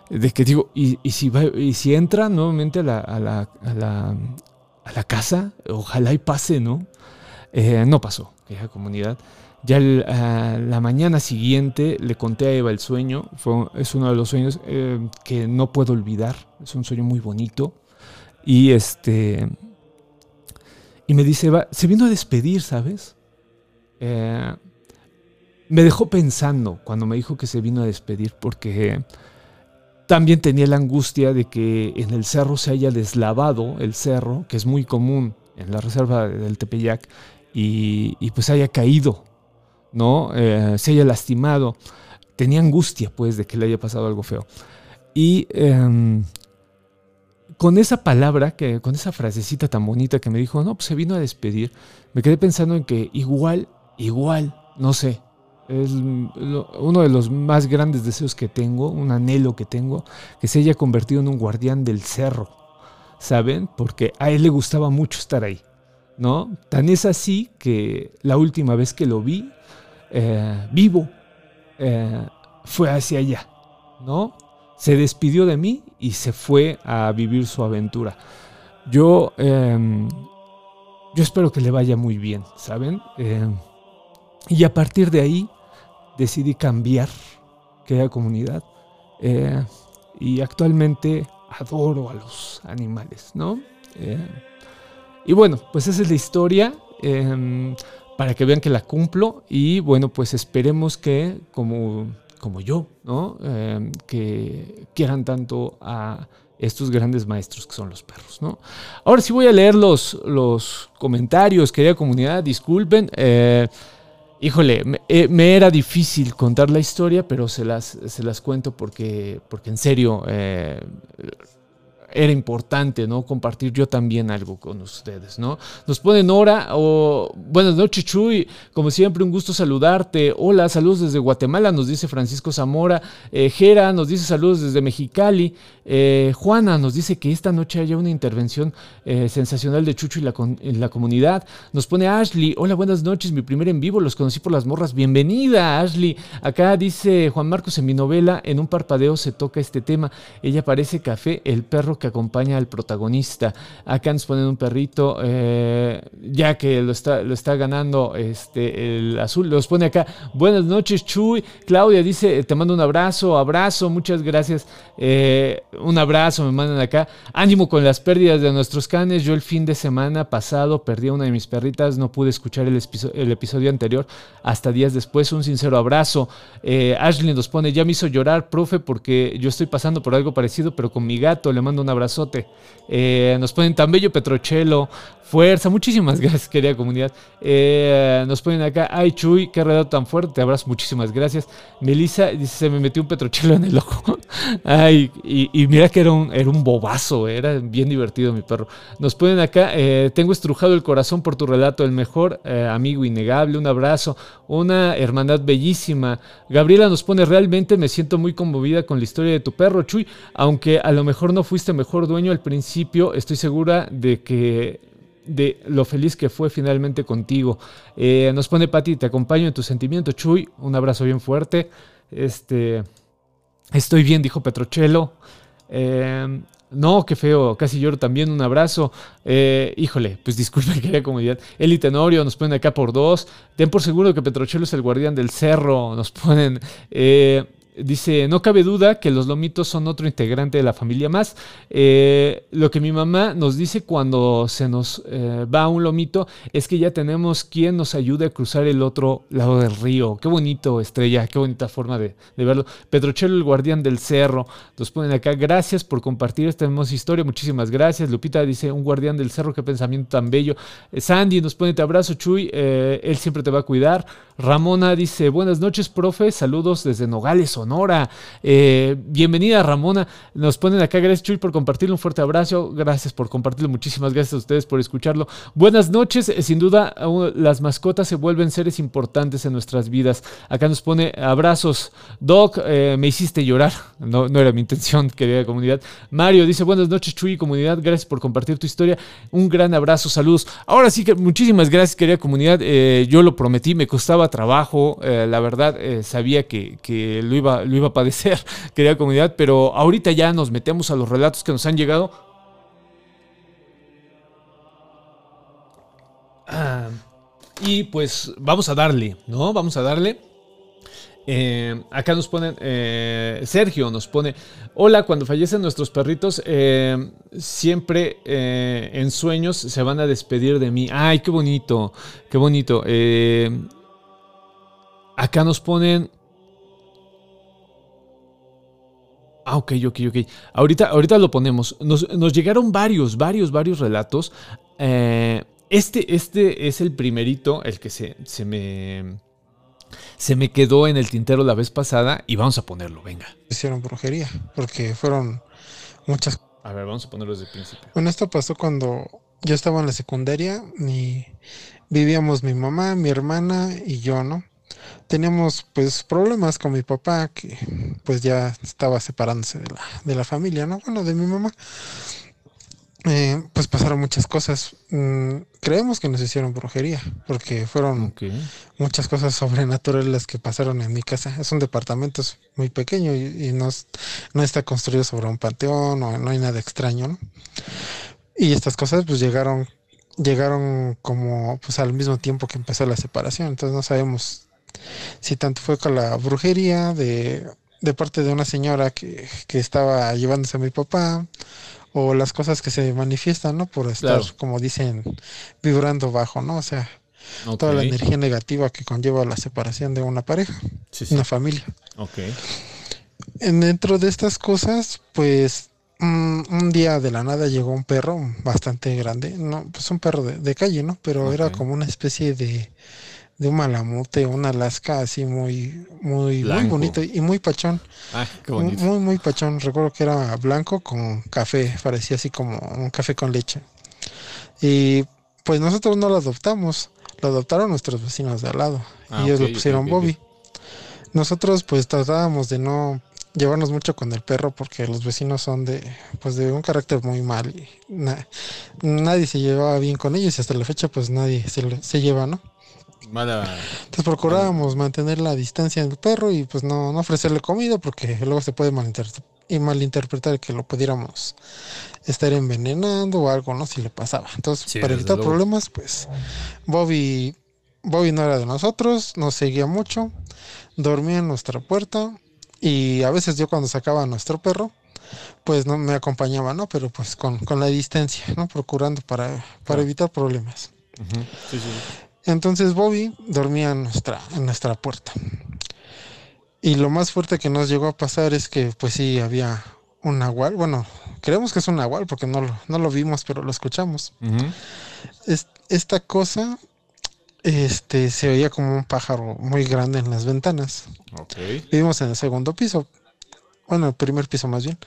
de que digo, ¿y, si, va, y si entra nuevamente a la, a la, a la, a la casa? Ojalá y pase, ¿no? no pasó la comunidad. Ya la mañana siguiente le conté a Eva el sueño. Es uno de los sueños eh, que no puedo olvidar. Es un sueño muy bonito. Y este. Y me dice, Eva, se vino a despedir, ¿sabes? Eh, me dejó pensando cuando me dijo que se vino a despedir, porque también tenía la angustia de que en el cerro se haya deslavado el cerro, que es muy común en la reserva del Tepeyac, y, pues haya caído, ¿no? Eh, se haya lastimado. Tenía angustia, pues, de que le haya pasado algo feo. Y em, con esa palabra, que, con esa frasecita tan bonita que me dijo, no, pues se vino a despedir, me quedé pensando en que igual, igual, no sé, es uno de los más grandes deseos que tengo, un anhelo que tengo, que se haya convertido en un guardián del cerro, ¿saben? Porque a él le gustaba mucho estar ahí. ¿No? Tan es así que la última vez que lo vi eh, vivo eh, fue hacia allá, ¿no? Se despidió de mí y se fue a vivir su aventura. Yo, em, yo espero que le vaya muy bien, ¿saben? Em, y a partir de ahí decidí cambiar, que comunidad. Eh, y actualmente adoro a los animales, ¿no? Y bueno, pues esa es la historia. Em, para que vean que la cumplo. Y bueno, pues esperemos que, como, como yo, ¿no? Eh, que quieran tanto a estos grandes maestros que son los perros, ¿no? Ahora sí voy a leer los, los comentarios, querida comunidad, disculpen. Eh, híjole, me, era difícil contar la historia, pero se las, se las cuento porque, porque en serio era importante, ¿no? Compartir yo también algo con ustedes, ¿no? Nos pone Nora, o buenas noches, Chuy, como siempre, un gusto saludarte. Hola, saludos desde Guatemala, nos dice Francisco Zamora. Eh, Jera nos dice saludos desde Mexicali. Eh, Juana nos dice que esta noche haya una intervención eh, sensacional de Chucho y la, en la comunidad. Nos pone Ashley, hola, buenas noches, mi primer en vivo, los conocí por las morras. Bienvenida, Ashley. Acá dice Juan Marcos en mi novela, en un parpadeo se toca este tema. Ella parece café, el perro que acompaña al protagonista. Acá nos ponen un perrito, eh, ya que lo está, lo está ganando este, el azul. Los pone acá. Buenas noches, Chuy. Claudia dice: Te mando un abrazo, abrazo, muchas gracias. Eh, un abrazo, me mandan acá. Ánimo con las pérdidas de nuestros canes. Yo el fin de semana pasado perdí a una de mis perritas, no pude escuchar el, episodio anterior hasta días después. Un sincero abrazo. Eh, Ashley nos pone: Ya me hizo llorar, profe, porque yo estoy pasando por algo parecido, pero con mi gato. Le mando un abrazote. Eh, nos ponen tan bello Petrochelo, fuerza, muchísimas [laughs] gracias, querida comunidad. Eh, nos ponen acá, ay Chuy, qué redado tan fuerte, te abrazo, muchísimas gracias. Melissa dice, se me metió un Petrochelo en el ojo. [laughs] ay, y, mira que era un, era un bobazo, era bien divertido mi perro. Nos ponen acá, eh, tengo estrujado el corazón por tu relato, el mejor amigo innegable, un abrazo, una hermandad bellísima. Gabriela nos pone, realmente me siento muy conmovida con la historia de tu perro, Chuy, aunque a lo mejor no fuiste mejor dueño al principio, estoy segura de que de lo feliz que fue finalmente contigo. Eh, nos pone Pati, te acompaño en tu sentimiento, Chuy, un abrazo bien fuerte. Este, estoy bien, dijo Petrochelo. Eh, no, qué feo, casi lloro también, un abrazo. Eh, híjole, pues disculpen querida comunidad. Eli Tenorio nos ponen acá por dos. Ten por seguro que Petrochelo es el guardián del cerro. Nos ponen. Dice, no cabe duda que los lomitos son otro integrante de la familia más. Eh, lo que mi mamá nos dice cuando se nos eh, va un lomito es que ya tenemos quien nos ayude a cruzar el otro lado del río. Qué bonito, Estrella, qué bonita forma de, verlo. Pedrochelo, el guardián del cerro, nos ponen acá. Gracias por compartir esta hermosa historia. Muchísimas gracias. Lupita dice, un guardián del cerro, qué pensamiento tan bello. Eh, Sandy nos pone, te abrazo, Chuy. él siempre te va a cuidar. Ramona dice, buenas noches, profe. Saludos desde Nogales, Sonora. Eh, bienvenida, Ramona. Nos ponen acá, gracias Chuy por compartirlo. Un fuerte abrazo. Gracias por compartirlo. Muchísimas gracias a ustedes por escucharlo. Buenas noches. Eh, sin duda, las mascotas se vuelven seres importantes en nuestras vidas. Acá nos pone abrazos. Doc, eh, me hiciste llorar. No, no era mi intención, [laughs] querida comunidad. Mario dice, buenas noches, Chuy, comunidad. Gracias por compartir tu historia. Un gran abrazo, saludos. Ahora sí que muchísimas gracias, querida comunidad. yo lo prometí, me costaba trabajo. la verdad, sabía que, que lo iba lo iba a padecer, [laughs] querida comunidad, pero ahorita ya nos metemos a los relatos que nos han llegado. Ah, y pues vamos a darle, ¿no? Vamos a darle. Eh, acá nos ponen, eh, Sergio nos pone, hola, cuando fallecen nuestros perritos, eh, siempre en sueños se van a despedir de mí. Ay, qué bonito, qué bonito. Acá nos ponen, Ah, ok, ok, ok. Ahorita, ahorita lo ponemos. Nos, llegaron varios, varios, varios relatos. Eh, este, este es el primerito, el que se, se, me, se me quedó en el tintero la vez pasada y vamos a ponerlo, venga. Hicieron brujería, porque fueron muchas... A ver, vamos a ponerlo desde el principio. Bueno, esto pasó cuando yo estaba en la secundaria y vivíamos mi mamá, mi hermana y yo, ¿no? Teníamos pues problemas con mi papá que pues ya estaba separándose de la, de la familia, ¿no? Bueno, de mi mamá. Eh, pues pasaron muchas cosas. Mm, creemos que nos hicieron brujería, porque fueron muchas cosas sobrenaturales las que pasaron en mi casa. Es un departamento muy pequeño y, no, no, está construido sobre un panteón o no hay nada extraño, ¿no? Y estas cosas pues llegaron llegaron como pues al mismo tiempo que empezó la separación, entonces no sabemos si tanto fue con la brujería de, parte de una señora que, estaba llevándose a mi papá, o las cosas que se manifiestan, ¿no? Por estar, como dicen, vibrando bajo, ¿no? O sea, toda la energía negativa que conlleva la separación de una pareja, Sí, sí. una familia. Ok. En- dentro de estas cosas, pues mm, un día de la nada llegó un perro bastante grande, no, pues un perro de, de calle, ¿no? Pero era como una especie de, de un malamute, un Alaska así muy, muy, muy bonito y muy pachón. Ay, qué Muy, bonito. muy, muy pachón. Recuerdo que era blanco con café, parecía así como un café con leche. Y pues nosotros no lo adoptamos, lo adoptaron nuestros vecinos de al lado. Ah, y ellos ok, lo pusieron Bobby. Nosotros pues tratábamos de no llevarnos mucho con el perro porque los vecinos son de pues de un carácter muy mal y na- nadie se llevaba bien con ellos y hasta la fecha pues nadie se, se lleva, ¿no? Mala. Entonces procurábamos mantener la distancia del perro y pues no, no ofrecerle comida porque luego se puede y malinterpretar que lo pudiéramos estar envenenando o algo, ¿no? Si le pasaba. Entonces, Sí, para evitar luego. problemas, pues Bobby, Bobby no era de nosotros, nos seguía mucho, dormía en nuestra puerta y a veces yo cuando sacaba a nuestro perro, pues no me acompañaba, ¿no? Pero pues con, con la distancia, ¿no? Procurando para, para evitar problemas. Sí, sí, sí. Entonces Bobby dormía en nuestra, en nuestra puerta. Y lo más fuerte que nos llegó a pasar es que pues sí había un nahual. Bueno, creemos que es un nahual porque no lo, no lo vimos, pero lo escuchamos. Es- esta cosa este, se oía como un pájaro muy grande en las ventanas. Vivimos en el segundo piso. Bueno, el primer piso más bien.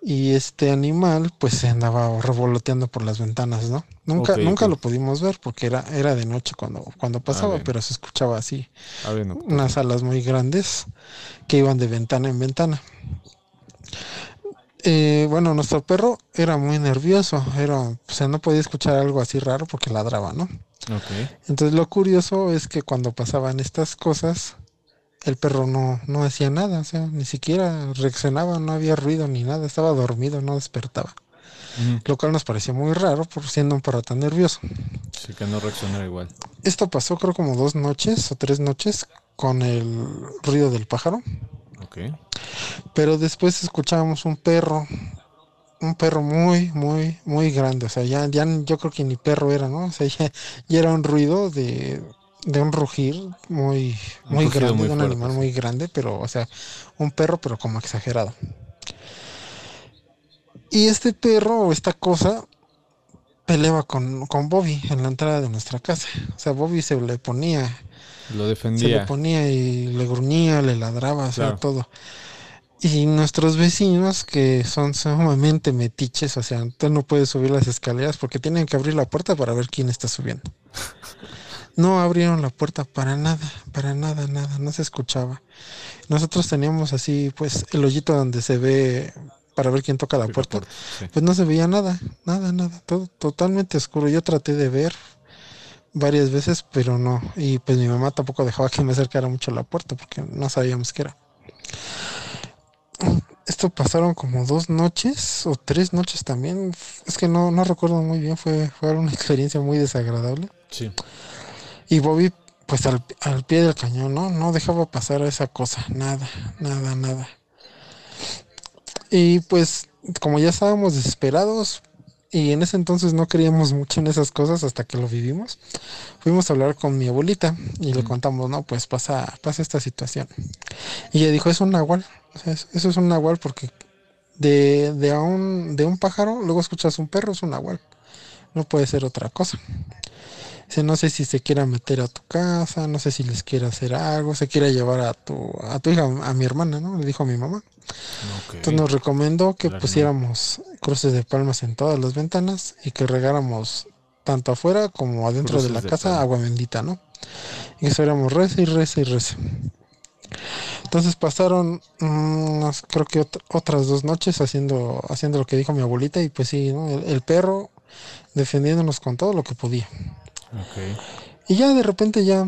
Y este animal pues se andaba revoloteando por las ventanas, ¿no? Nunca, nunca lo pudimos ver porque era, era de noche cuando, cuando pasaba, bien. pero se escuchaba así. A ver, no. Unas alas muy grandes que iban de ventana en ventana. Eh, bueno, nuestro perro era muy nervioso, era, o sea, no podía escuchar algo así raro porque ladraba, ¿no? Entonces lo curioso es que cuando pasaban estas cosas, el perro no, no hacía nada, o sea, ni siquiera reaccionaba, no había ruido ni nada, estaba dormido, no despertaba. Lo cual nos pareció muy raro por siendo un perro tan nervioso. Sí, que no reaccionara igual. Esto pasó creo como dos noches o tres noches con el ruido del pájaro, Ok. pero después escuchábamos un perro, un perro muy, muy, muy grande, o sea, ya, ya yo creo que ni perro era, ¿no? O sea, ya, ya era un ruido de, de un rugir muy, muy grande, muy de un fuerte, animal sí. muy grande, pero, o sea, un perro, pero como exagerado. Y este perro o esta cosa peleaba con, con Bobby en la entrada de nuestra casa. O sea, Bobby se le ponía, Lo se le defendía. ponía y le gruñía, le ladraba, o sea, Claro. todo. Y nuestros vecinos, que son sumamente metiches, o sea, tú no puedes subir las escaleras porque tienen que abrir la puerta para ver quién está subiendo. [laughs] No abrieron la puerta para nada, para nada, nada, no se escuchaba. Nosotros teníamos así, pues, el hoyito donde se ve para ver quién toca la puerta. sí. Pues no se veía nada, nada, nada, todo totalmente oscuro. Yo traté de ver varias veces, pero no. Y pues mi mamá tampoco dejaba que me acercara mucho a la puerta porque no sabíamos qué era. Esto pasaron como dos noches o tres noches también. Es que no, no recuerdo muy bien, fue, fue una [laughs] experiencia muy desagradable. Sí. Y Bobby, pues al, al pie del cañón, ¿no? No dejaba pasar esa cosa, nada, nada, nada. Y pues, como ya estábamos desesperados, y en ese entonces no creíamos mucho en esas cosas hasta que lo vivimos, fuimos a hablar con mi abuelita y le Ujú. contamos, no, pues pasa, pasa esta situación. Y ella dijo, es un nahual, o sea, es- eso es un nahual porque de, de, a un, de un pájaro, luego escuchas un perro, es un nahual, no puede ser otra cosa. Dice, no sé si se quiera meter a tu casa, no sé si les quiera hacer algo, se quiera llevar a tu, a tu hija, a mi hermana, ¿no? Le dijo a mi mamá. Entonces nos recomendó que pusiéramos cruces de palmas en todas las ventanas y que regáramos tanto afuera como adentro de la de casa agua bendita, ¿no? Y que estuviéramos reza y reza y reza. Entonces pasaron, mm, unas- creo que ot- otras dos noches haciendo, haciendo lo que dijo mi abuelita y pues sí, ¿no? El, el perro defendiéndonos con todo lo que podía. Y ya de repente ya,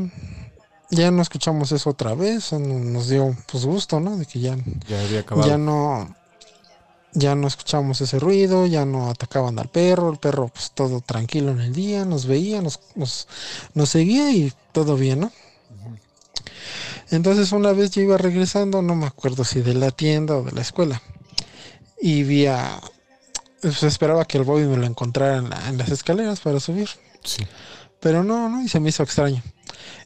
ya no escuchamos eso otra vez, nos dio pues gusto, ¿no? De que ya, Ya había acabado. ya no, ya no escuchamos ese ruido, ya no atacaban al perro, el perro pues todo tranquilo en el día, nos veía, nos, nos, nos seguía y todo bien, ¿no? Entonces una vez yo iba regresando, no me acuerdo si de la tienda o de la escuela, y vi a, pues esperaba que el Bobby me lo encontrara en, la- en las escaleras para subir. Sí. Pero no, no, y se me hizo extraño.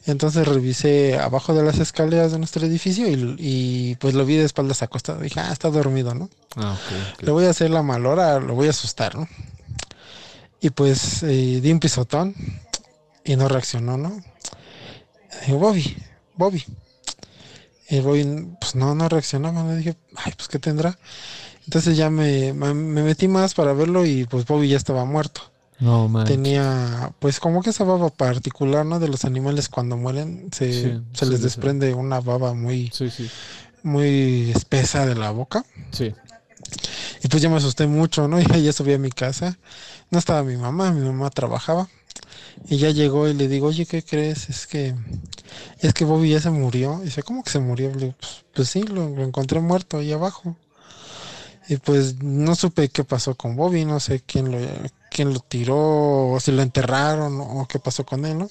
Entonces revisé abajo de las escaleras de nuestro edificio y, y pues lo vi de espaldas acostado. Dije, ah, está dormido, ¿no? Ah, ok, ok. Le voy a hacer la malora, lo voy a asustar, ¿no? Y pues eh, di un pisotón y no reaccionó, ¿no? Digo, Bobby, Bobby. Y Bobby, pues no, no reaccionaba. Le dije, ay, pues ¿qué tendrá? Entonces ya me, me metí más para verlo y pues Bobby ya estaba muerto. No, man. Tenía, pues como que esa baba particular, ¿no? De los animales cuando mueren, se, Sí, se sí, les sí. desprende una baba muy, Sí, sí. muy espesa de la boca. Sí. Y pues ya me asusté mucho, ¿no? [laughs] Y ya subí a mi casa. No estaba mi mamá, mi mamá trabajaba. Y ya llegó y le digo, oye, ¿qué crees? Es que, es que Bobby ya se murió. Y dice, ¿cómo que se murió? Le digo, pues, pues sí, lo, lo encontré muerto ahí abajo. Y pues no supe qué pasó con Bobby, no sé quién lo, quién lo tiró, o si lo enterraron, o qué pasó con él, ¿no?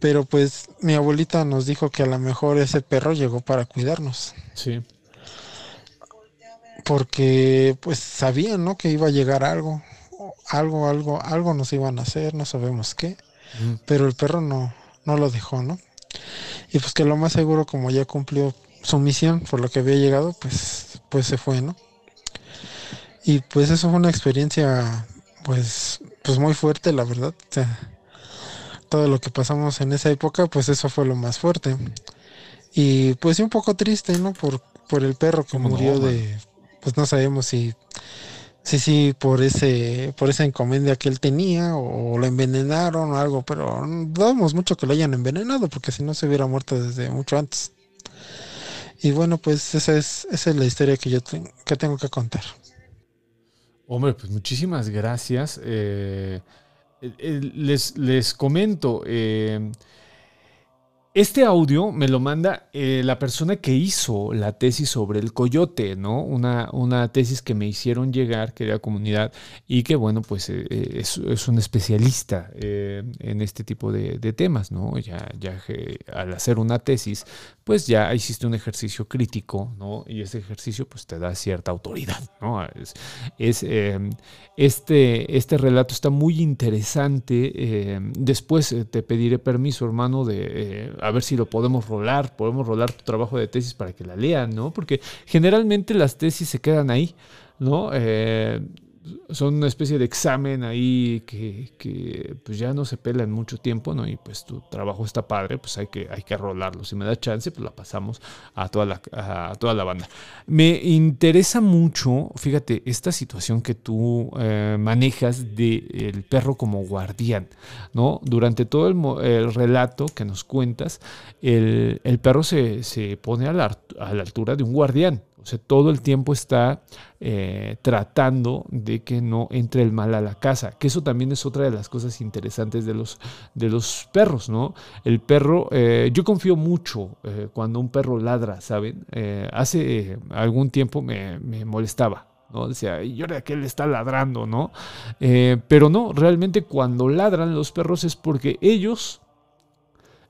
Pero pues mi abuelita nos dijo que a lo mejor ese perro llegó para cuidarnos Sí. porque pues sabían, ¿no? Que iba a llegar algo, algo, algo, algo nos iban a hacer, no sabemos qué, pero el perro no, no lo dejó, ¿no? Y pues que lo más seguro, como ya cumplió su misión por lo que había llegado, pues, pues se fue, ¿no? Y pues eso fue una experiencia, pues, pues muy fuerte, la verdad. O sea, todo lo que pasamos en esa época, pues eso fue lo más fuerte. Y pues sí, un poco triste, ¿no? Por, por el perro que ¿Cómo no, murió de, pues no sabemos si, sí, sí, por ese, por esa encomienda que él tenía, o, lo envenenaron o algo, pero dudamos mucho que lo hayan envenenado, porque si no se hubiera muerto desde mucho antes. Y bueno, pues esa es, esa es la historia que yo que tengo que contar. Hombre, pues muchísimas gracias. Eh, eh, eh, les, les comento, eh, este audio me lo manda eh, la persona que hizo la tesis sobre el coyote, ¿no? Una, una tesis que me hicieron llegar, querida comunidad, y que, bueno, pues eh, eh, es, un especialista en este tipo de, temas, ¿no? Ya, ya que al hacer una tesis, pues ya hiciste un ejercicio crítico, ¿no? Y ese ejercicio, pues te da cierta autoridad, ¿no? Es, es, este, este relato está muy interesante. después te pediré permiso, hermano, de a ver si lo podemos rolar. Podemos rolar tu trabajo de tesis para que la lean, ¿no? Porque generalmente las tesis se quedan ahí, ¿no? Eh, son una especie de examen ahí que, que, pues ya no se pela en mucho tiempo, ¿no? Y pues tu trabajo está padre, pues hay que, hay que rolarlo. Si me da chance, pues la pasamos a toda la, a toda la banda. Me interesa mucho, fíjate, esta situación que tú eh, manejas del el perro como guardián, ¿no? Durante todo el, el relato que nos cuentas, el, el perro se, se pone a la, a la altura de un guardián. O sea, todo el tiempo está eh, tratando de que no entre el mal a la casa. Que eso también es otra de las cosas interesantes de los, de los perros, ¿no? El perro, eh, yo confío mucho eh, cuando un perro ladra, ¿saben? Hace algún tiempo me, molestaba. ¿no? Decía, y ahora que él está ladrando, ¿no? Pero no, realmente cuando ladran los perros es porque ellos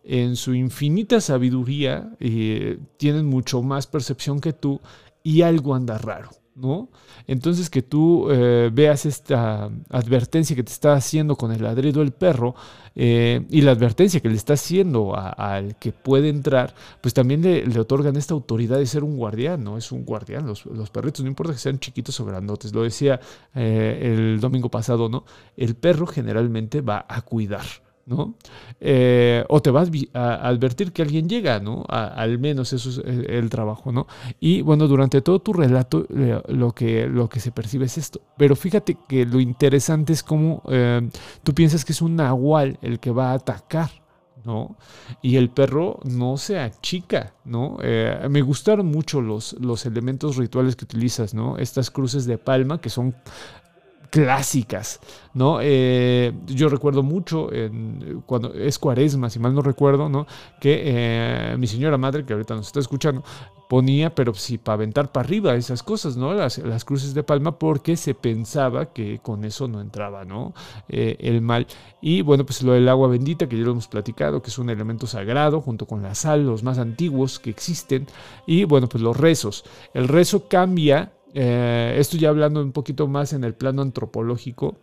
en su infinita sabiduría eh, tienen mucho más percepción que tú y algo anda raro, ¿no? Entonces que tú eh, veas esta advertencia que te está haciendo con el ladrido del perro eh, y la advertencia que le está haciendo al que puede entrar, pues también le, otorgan esta autoridad de ser un guardián, ¿no? Es un guardián, los, los perritos, no importa que sean chiquitos o grandotes, lo decía eh, el domingo pasado, ¿no? El perro generalmente va a cuidar. ¿No? Eh, o te vas a advertir que alguien llega, ¿no? A- al menos eso es el, el trabajo, ¿no? Y bueno, durante todo tu relato eh, lo, que, lo que se percibe es esto. Pero fíjate que lo interesante es cómo eh, tú piensas que es un nahual el que va a atacar. ¿no? Y el perro no se achica, ¿no? Eh, me gustaron mucho los, los elementos rituales que utilizas, ¿no? Estas cruces de palma que son clásicas, ¿no? Eh, yo recuerdo mucho cuando es cuaresma, si mal no recuerdo, ¿no? Que eh, mi señora madre, que ahorita nos está escuchando, ponía, pero sí, para aventar para arriba esas cosas, ¿no? Las, las cruces de palma, porque se pensaba que con eso no entraba, ¿no? Eh, el mal. Y bueno, pues lo del agua bendita, que ya lo hemos platicado, que es un elemento sagrado, junto con la sal, los más antiguos que existen. Y bueno, pues los rezos. El rezo cambia, eh, esto ya hablando un poquito más en el plano antropológico,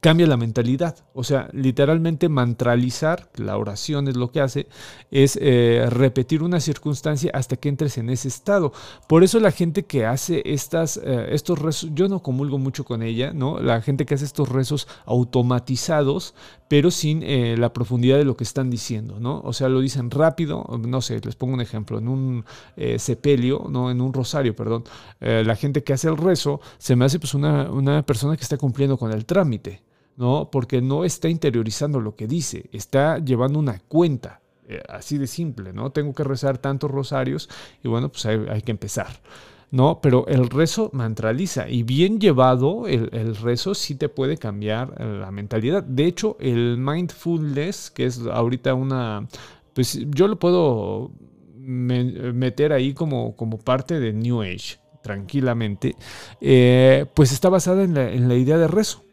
cambia la mentalidad. O sea, literalmente mantralizar, la oración es lo que hace, es eh, repetir una circunstancia hasta que entres en ese estado. Por eso la gente que hace estas, eh, estos rezos, yo no comulgo mucho con ella, ¿no? La gente que hace estos rezos automatizados, pero sin eh, la profundidad de lo que están diciendo, ¿no? O sea, lo dicen rápido, no sé, les pongo un ejemplo, en un sepelio, no, en un rosario, perdón, la gente que hace el rezo se me hace pues una, una persona que está cumpliendo con el trámite, ¿no? Porque no está interiorizando lo que dice, está llevando una cuenta, eh, así de simple, ¿no? Tengo que rezar tantos rosarios y bueno, pues hay, que empezar. ¿No? Pero el rezo mantraliza y bien llevado el, rezo sí te puede cambiar eh, la mentalidad. De hecho, el mindfulness, que es ahorita una, pues yo lo puedo meter ahí como, como parte de New Age, tranquilamente, eh, pues está basada en la, en la idea de rezo.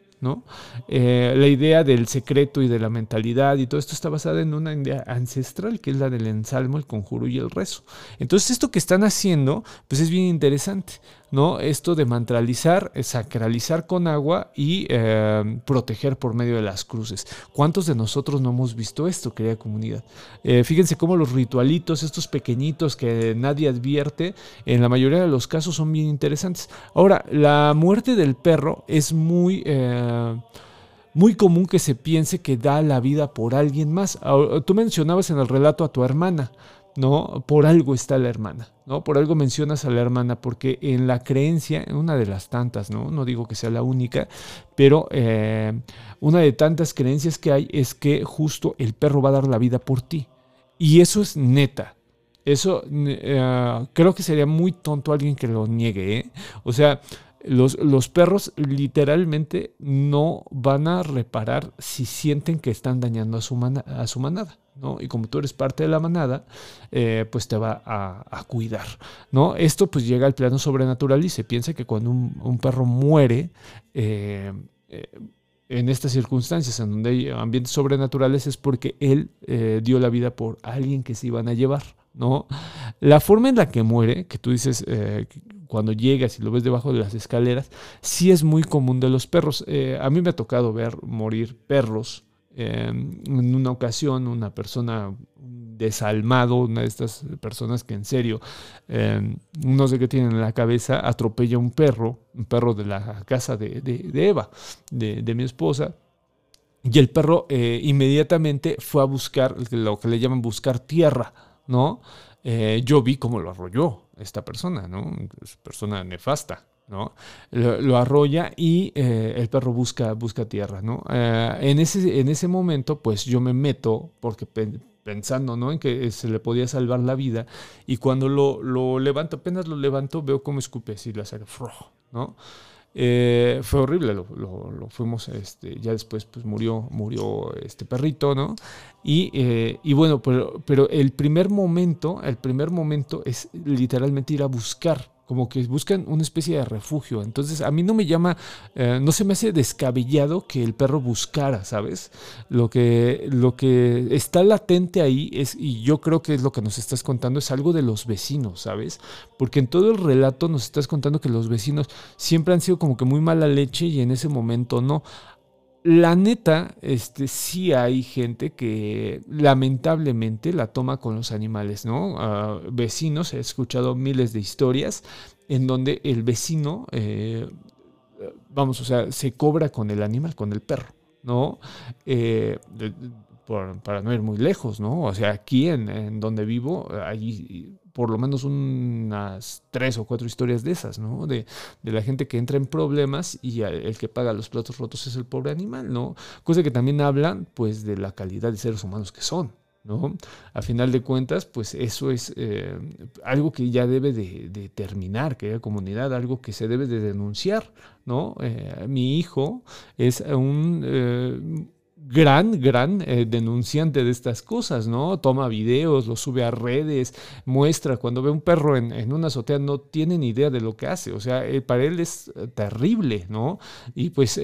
Eh, la idea del secreto y de la mentalidad y todo esto está basada en una idea ancestral que es la del ensalmo, el conjuro y el rezo. Entonces esto que están haciendo pues es bien interesante, ¿no? Esto de mantralizar, sacralizar con agua y eh, proteger por medio de las cruces. ¿Cuántos de nosotros no hemos visto esto, querida comunidad? Eh, fíjense cómo los ritualitos, estos pequeñitos que nadie advierte, en la mayoría de los casos son bien interesantes. Ahora, la muerte del perro es muy muy común que se piense que da la vida por alguien más. Tú mencionabas en el relato a tu hermana, ¿no? Por algo está la hermana, ¿no? Por algo mencionas a la hermana, porque en la creencia, en una de las tantas, ¿no? No digo que sea la única, pero eh, una de tantas creencias que hay es que justo el perro va a dar la vida por ti. Y eso es neta. Eso eh, creo que sería muy tonto alguien que lo niegue, ¿eh? O sea, los, perros literalmente no van a reparar si sienten que están dañando a su, a su manada. ¿No? Y como tú eres parte de la manada, eh, pues te va a, cuidar. ¿no? Esto pues llega al plano sobrenatural y se piensa que cuando un, perro muere, eh, eh, en estas circunstancias en donde hay ambientes sobrenaturales es porque él dio la vida por alguien que se iban a llevar. ¿no? La forma en la que muere, que tú dices, cuando llegas y lo ves debajo de las escaleras, sí es muy común de los perros. A mí me ha tocado ver morir perros. Em, en una ocasión, una persona desalmado, una de estas personas que en serio em, no sé qué tienen en la cabeza, atropella un perro, un perro de la casa de, Eva, de, mi esposa, y el perro eh, inmediatamente fue a buscar lo que le llaman buscar tierra, ¿no? Eh, yo vi cómo lo arrolló esta persona, ¿no? Es persona nefasta, ¿no? Lo, arrolla y eh, el perro busca, busca tierra, ¿no? Eh, en, ese, en ese momento, pues yo me meto porque pensando, ¿no? En que se le podía salvar la vida y cuando lo, lo levanto, apenas lo levanto, veo cómo escupe así la sangre, ¿no? Eh, fue horrible, lo, fuimos, este, ya después pues murió, murió este perrito, ¿no? Y, y bueno, pero, pero el primer momento, el primer momento es literalmente ir a buscar como que buscan una especie de refugio. Entonces a mí no me llama, eh, no se me hace descabellado que el perro buscara, ¿sabes? Lo que, lo que está latente ahí es, y yo creo que es lo que nos estás contando, es algo de los vecinos, ¿sabes? Porque en todo el relato nos estás contando que los vecinos siempre han sido como que muy mala leche y en ese momento no. La neta, este, sí hay gente que lamentablemente la toma con los animales, ¿no? Vecinos, he escuchado miles de historias en donde el vecino, eh, vamos, o sea, se cobra con el animal, con el perro, ¿no? Eh, para no ir muy lejos, ¿no? O sea, aquí en, donde vivo, hay por lo menos unas tres o cuatro historias de esas, ¿no? De, la gente que entra en problemas y el que paga los platos rotos es el pobre animal, ¿no? Cosa que también hablan, pues, de la calidad de seres humanos que son, ¿no? A final de cuentas, pues eso es eh, algo que ya debe de, terminar, que haya comunidad, algo que se debe de denunciar, ¿no? Eh, mi hijo es un... Eh, gran, gran eh, denunciante de estas cosas, ¿no? Toma videos, lo sube a redes, muestra, cuando ve un perro en, una azotea no tiene ni idea de lo que hace, o sea, eh, para él es eh, terrible, ¿no? Y pues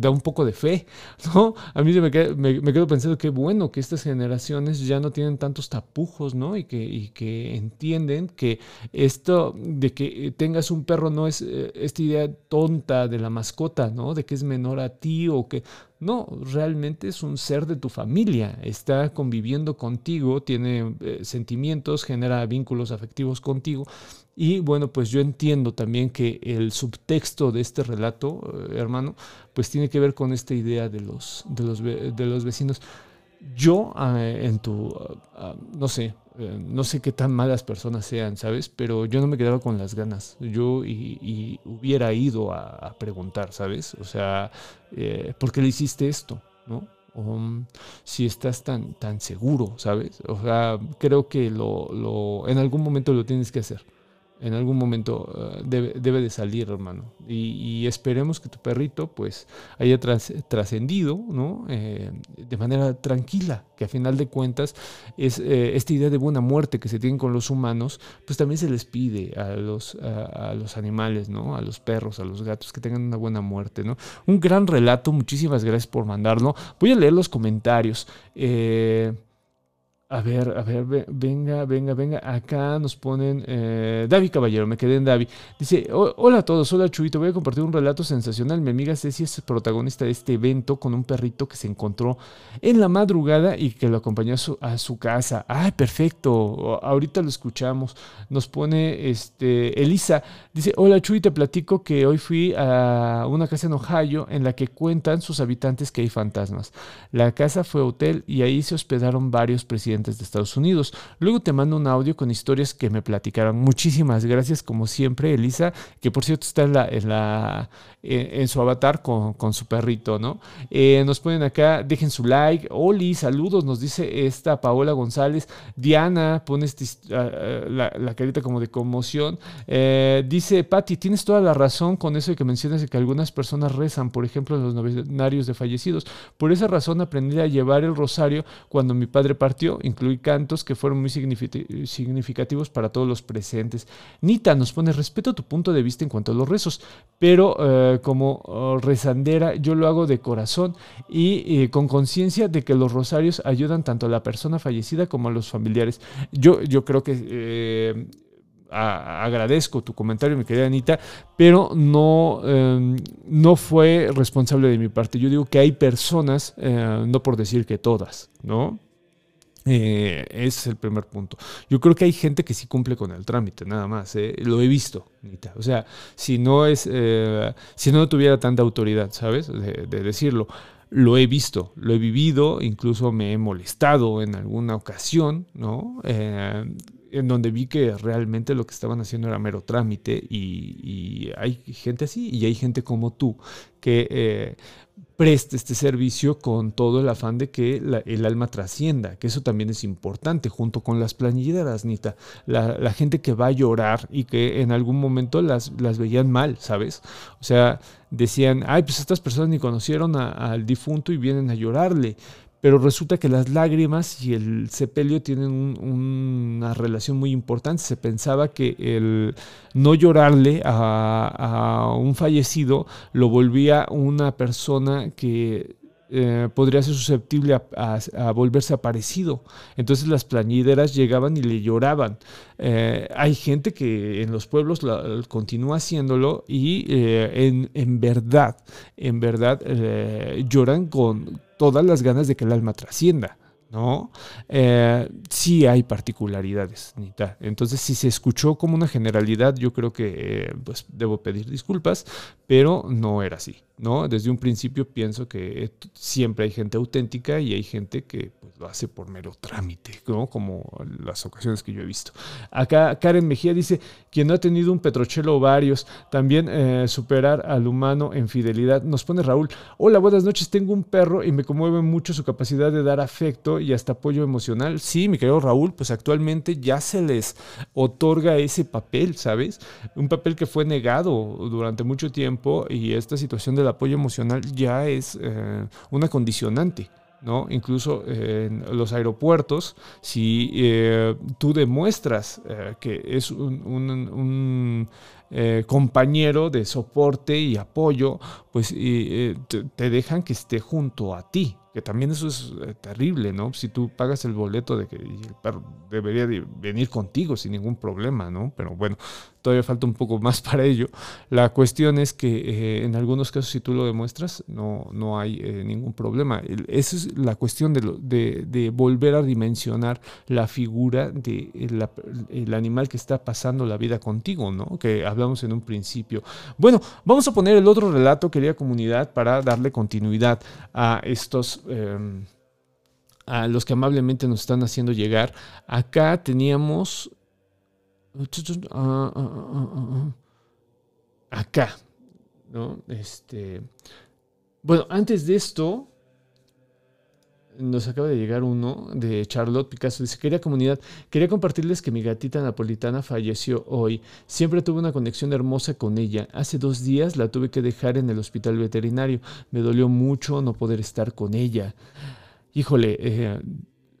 da un poco de fe, [laughs] ¿no? A mí me, quedo, me, quedo pensando que bueno que estas generaciones ya no tienen tantos tapujos, ¿no? Y que, y que entienden que esto de que tengas un perro no es esta idea tonta de la mascota, ¿no? De que es menor a ti o que no, realmente es un ser de tu familia, está conviviendo contigo, tiene eh, sentimientos, genera vínculos afectivos contigo. Y bueno, pues yo entiendo también que el subtexto de este relato, eh, hermano, pues tiene que ver con esta idea de los, de los, de los vecinos. Yo, ah, en tu, ah, no sé, eh, no sé qué tan malas personas sean, ¿sabes? Pero yo no me quedaba con las ganas. Yo y, hubiera ido a, preguntar, ¿sabes? O sea, eh, ¿por qué le hiciste esto? ¿No? Um, si estás tan, tan seguro, ¿sabes? O sea, creo que lo, lo, en algún momento lo tienes que hacer en algún momento eh, debe, de salir, hermano. Y, esperemos que tu perrito pues haya trascendido, ¿no? Eh, de manera tranquila, que a final de cuentas es eh, esta idea de buena muerte que se tiene con los humanos, pues también se les pide a los, a, los animales, ¿no? A los perros, a los gatos, que tengan una buena muerte, ¿no? Un gran relato, muchísimas gracias por mandarlo. Voy a leer los comentarios. A ver, a ver, venga, venga, venga. Acá nos ponen eh, David Caballero, me quedé en David. Dice, hola a todos, hola Chuito, voy a compartir un relato sensacional. Mi amiga Ceci es protagonista de este evento con un perrito que se encontró en la madrugada y que lo acompañó a su, casa. Ay, perfecto, ahorita lo escuchamos. Nos pone este, Elisa, dice, hola Chuy, te platico que hoy fui a una casa en Ohio en la que cuentan sus habitantes que hay fantasmas. La casa fue hotel y ahí se hospedaron varios presidentes de Estados Unidos. Luego te mando un audio con historias que me platicaron. Muchísimas gracias, como siempre, Elisa, que por cierto está en, su avatar con, su perrito, ¿no? Eh, nos ponen acá, dejen su like. Oli, saludos, nos dice esta Paola González. Diana pone este, ah, ah, la, carita como de conmoción. Eh, dice, Patti, tienes toda la razón con eso de que mencionas que algunas personas rezan, por ejemplo, en los novенarios de fallecidos. Por esa razón aprendí a llevar el rosario cuando mi padre partió incluí cantos que fueron muy significativos para todos los presentes. Nita nos pone, respeto tu punto de vista en cuanto a los rezos, pero eh, como oh, rezandera yo lo hago de corazón y eh, con conciencia de que los rosarios ayudan tanto a la persona fallecida como a los familiares. Yo, yo creo que... Eh, agradezco tu comentario, mi querida Anita, pero no, em, no fue responsable de mi parte. Yo digo que hay personas, no por decir que todas, ¿no? Eh, ese es el primer punto. Yo creo que hay gente que sí cumple con el trámite, nada más. ¿eh? Lo he visto. O sea, si no es, eh, si no tuviera tanta autoridad, ¿sabes? De, decirlo. Lo he visto, lo he vivido, incluso me he molestado en alguna ocasión, ¿no? en donde vi que realmente lo que estaban haciendo era mero trámite y, hay gente así y hay gente como tú que preste este servicio con todo el afán de que el alma trascienda, que eso también es importante, junto con las planilleras, Nita. La, gente que va a llorar y que en algún momento las, las veían mal, ¿sabes? O sea, decían, ay, pues estas personas ni conocieron al difunto y vienen a llorarle pero resulta que las lágrimas y el sepelio tienen una relación muy importante. Se pensaba que el no llorarle a, un fallecido lo volvía una persona que eh, podría ser susceptible a, volverse aparecido. Entonces las plañideras llegaban y le lloraban. Eh, hay gente que en los pueblos continúa haciéndolo y eh, en, verdad, en verdad lloran con, todas las ganas de que el alma trascienda. ¿no? Eh, sí hay particularidades, Nita. Entonces, si se escuchó como una generalidad, yo creo que eh, pues debo pedir disculpas, pero no era así, Desde un principio pienso que siempre hay gente auténtica y hay gente que pues, lo hace por mero trámite, ¿no? Como las ocasiones que yo he visto. Acá Karen Mejía dice, quien no ha tenido un petrochelo varios, también eh, superar al humano en fidelidad. Nos pone Raúl, hola, buenas noches, tengo un perro y me conmueve mucho su capacidad de dar afecto y hasta apoyo emocional. Sí, mi querido Raúl, pues actualmente ya se les otorga ese papel, ¿sabes? Un papel que fue negado durante mucho tiempo y esta situación de apoyo emocional ya es eh, una condicionante. ¿no? Incluso en los aeropuertos, si eh, tú demuestras eh, que es un, compañero de soporte y apoyo, pues te, dejan que esté junto a ti, que también eso es terrible, ¿no? Si tú pagas el boleto de que el perro debería venir contigo sin ningún problema, ¿no? Pero bueno, todavía falta un poco más [laughs] para ello. La cuestión es que eh, en algunos casos si tú lo demuestras no, no hay eh, ningún problema. Esa es la cuestión de, de, volver a dimensionar la figura del de el animal que está pasando la vida contigo, ¿no? Que hablamos en un principio. Bueno, vamos a poner el otro relato, querida comunidad, para darle continuidad a estos... Em, a los que amablemente nos están haciendo llegar. Acá teníamos acá, ¿no? Este, bueno, antes de esto, nos acaba de llegar uno de Charlotte Picasso. Dice, quería comunidad, quería compartirles que mi gatita napolitana falleció hoy. Siempre tuve una conexión hermosa con ella. Hace dos días la tuve que dejar en el hospital veterinario. Me dolió mucho no poder estar con ella. Híjole, eh,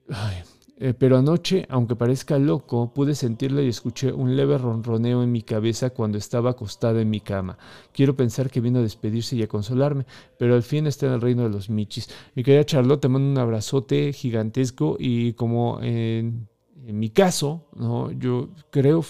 ay, eh, pero anoche, aunque parezca loco, pude sentirla y escuché un leve ronroneo en mi cabeza cuando estaba acostada en mi cama. Quiero pensar que vino a despedirse y a consolarme, pero al fin está en el reino de los michis. Mi querida Charlotte, te mando un abrazote gigantesco y como en, mi caso, ¿no? yo creo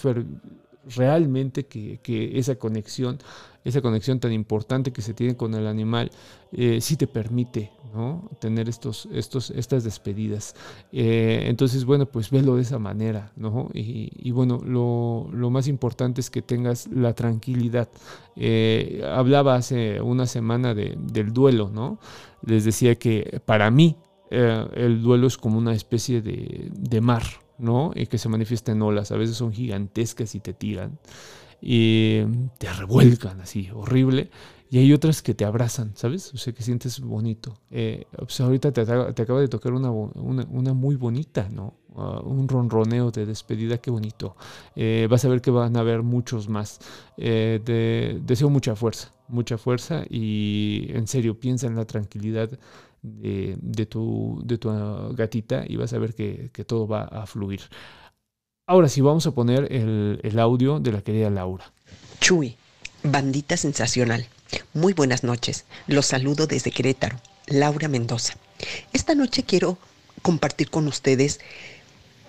realmente que, que esa conexión esa conexión tan importante que se tiene con el animal, eh, sí te permite ¿no? tener estos, estos, estas despedidas. Eh, entonces, bueno, pues velo de esa manera, ¿no? Y, bueno, lo, lo, más importante es que tengas la tranquilidad. Eh, hablaba hace una semana de, del duelo, ¿no? Les decía que para mí el duelo es como una especie de, de mar, ¿no? Y que se manifiesta en olas, a veces son gigantescas y te tiran y te revuelcan así, horrible. Y hay otras que te abrazan, ¿sabes? O sea, que sientes bonito. Eh, pues ahorita te, te, acaba de tocar una, una, muy bonita, ¿no? Ah, un ronroneo de despedida, qué bonito. Eh, vas a ver que van a haber muchos más. Eh, deseo mucha fuerza, mucha fuerza y en serio, piensa en la tranquilidad de, de, tu, de tu gatita y vas a ver que, que todo va a fluir. Ahora sí, vamos a poner el, audio de la querida Laura. Chuy, bandita sensacional. Muy buenas noches. Los saludo desde Querétaro. Laura Mendoza. Esta noche quiero compartir con ustedes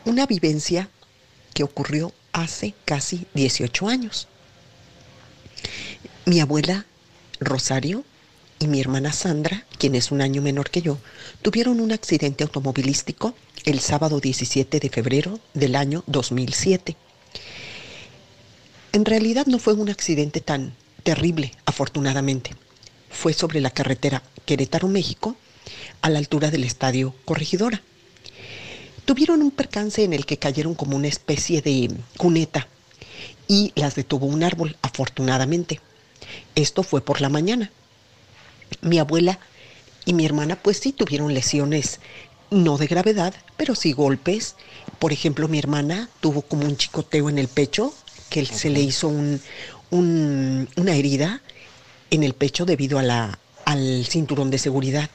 una vivencia que ocurrió hace casi 18 años. Mi abuela Rosario y mi hermana Sandra, quien es un año menor que yo, tuvieron un accidente automovilístico el sábado 17 de febrero del año 2007. En realidad no fue un accidente tan terrible, afortunadamente. Fue sobre la carretera Querétaro, México, a la altura del estadio Corregidora. Tuvieron un percance en el que cayeron como una especie de cuneta y las detuvo un árbol, afortunadamente. Esto fue por la mañana. Mi abuela y mi hermana pues sí tuvieron lesiones no de gravedad, pero sí golpes. Por ejemplo, mi hermana tuvo como un chicoteo en el pecho, que se le hizo un, una herida en el pecho debido a la, al cinturón de seguridad.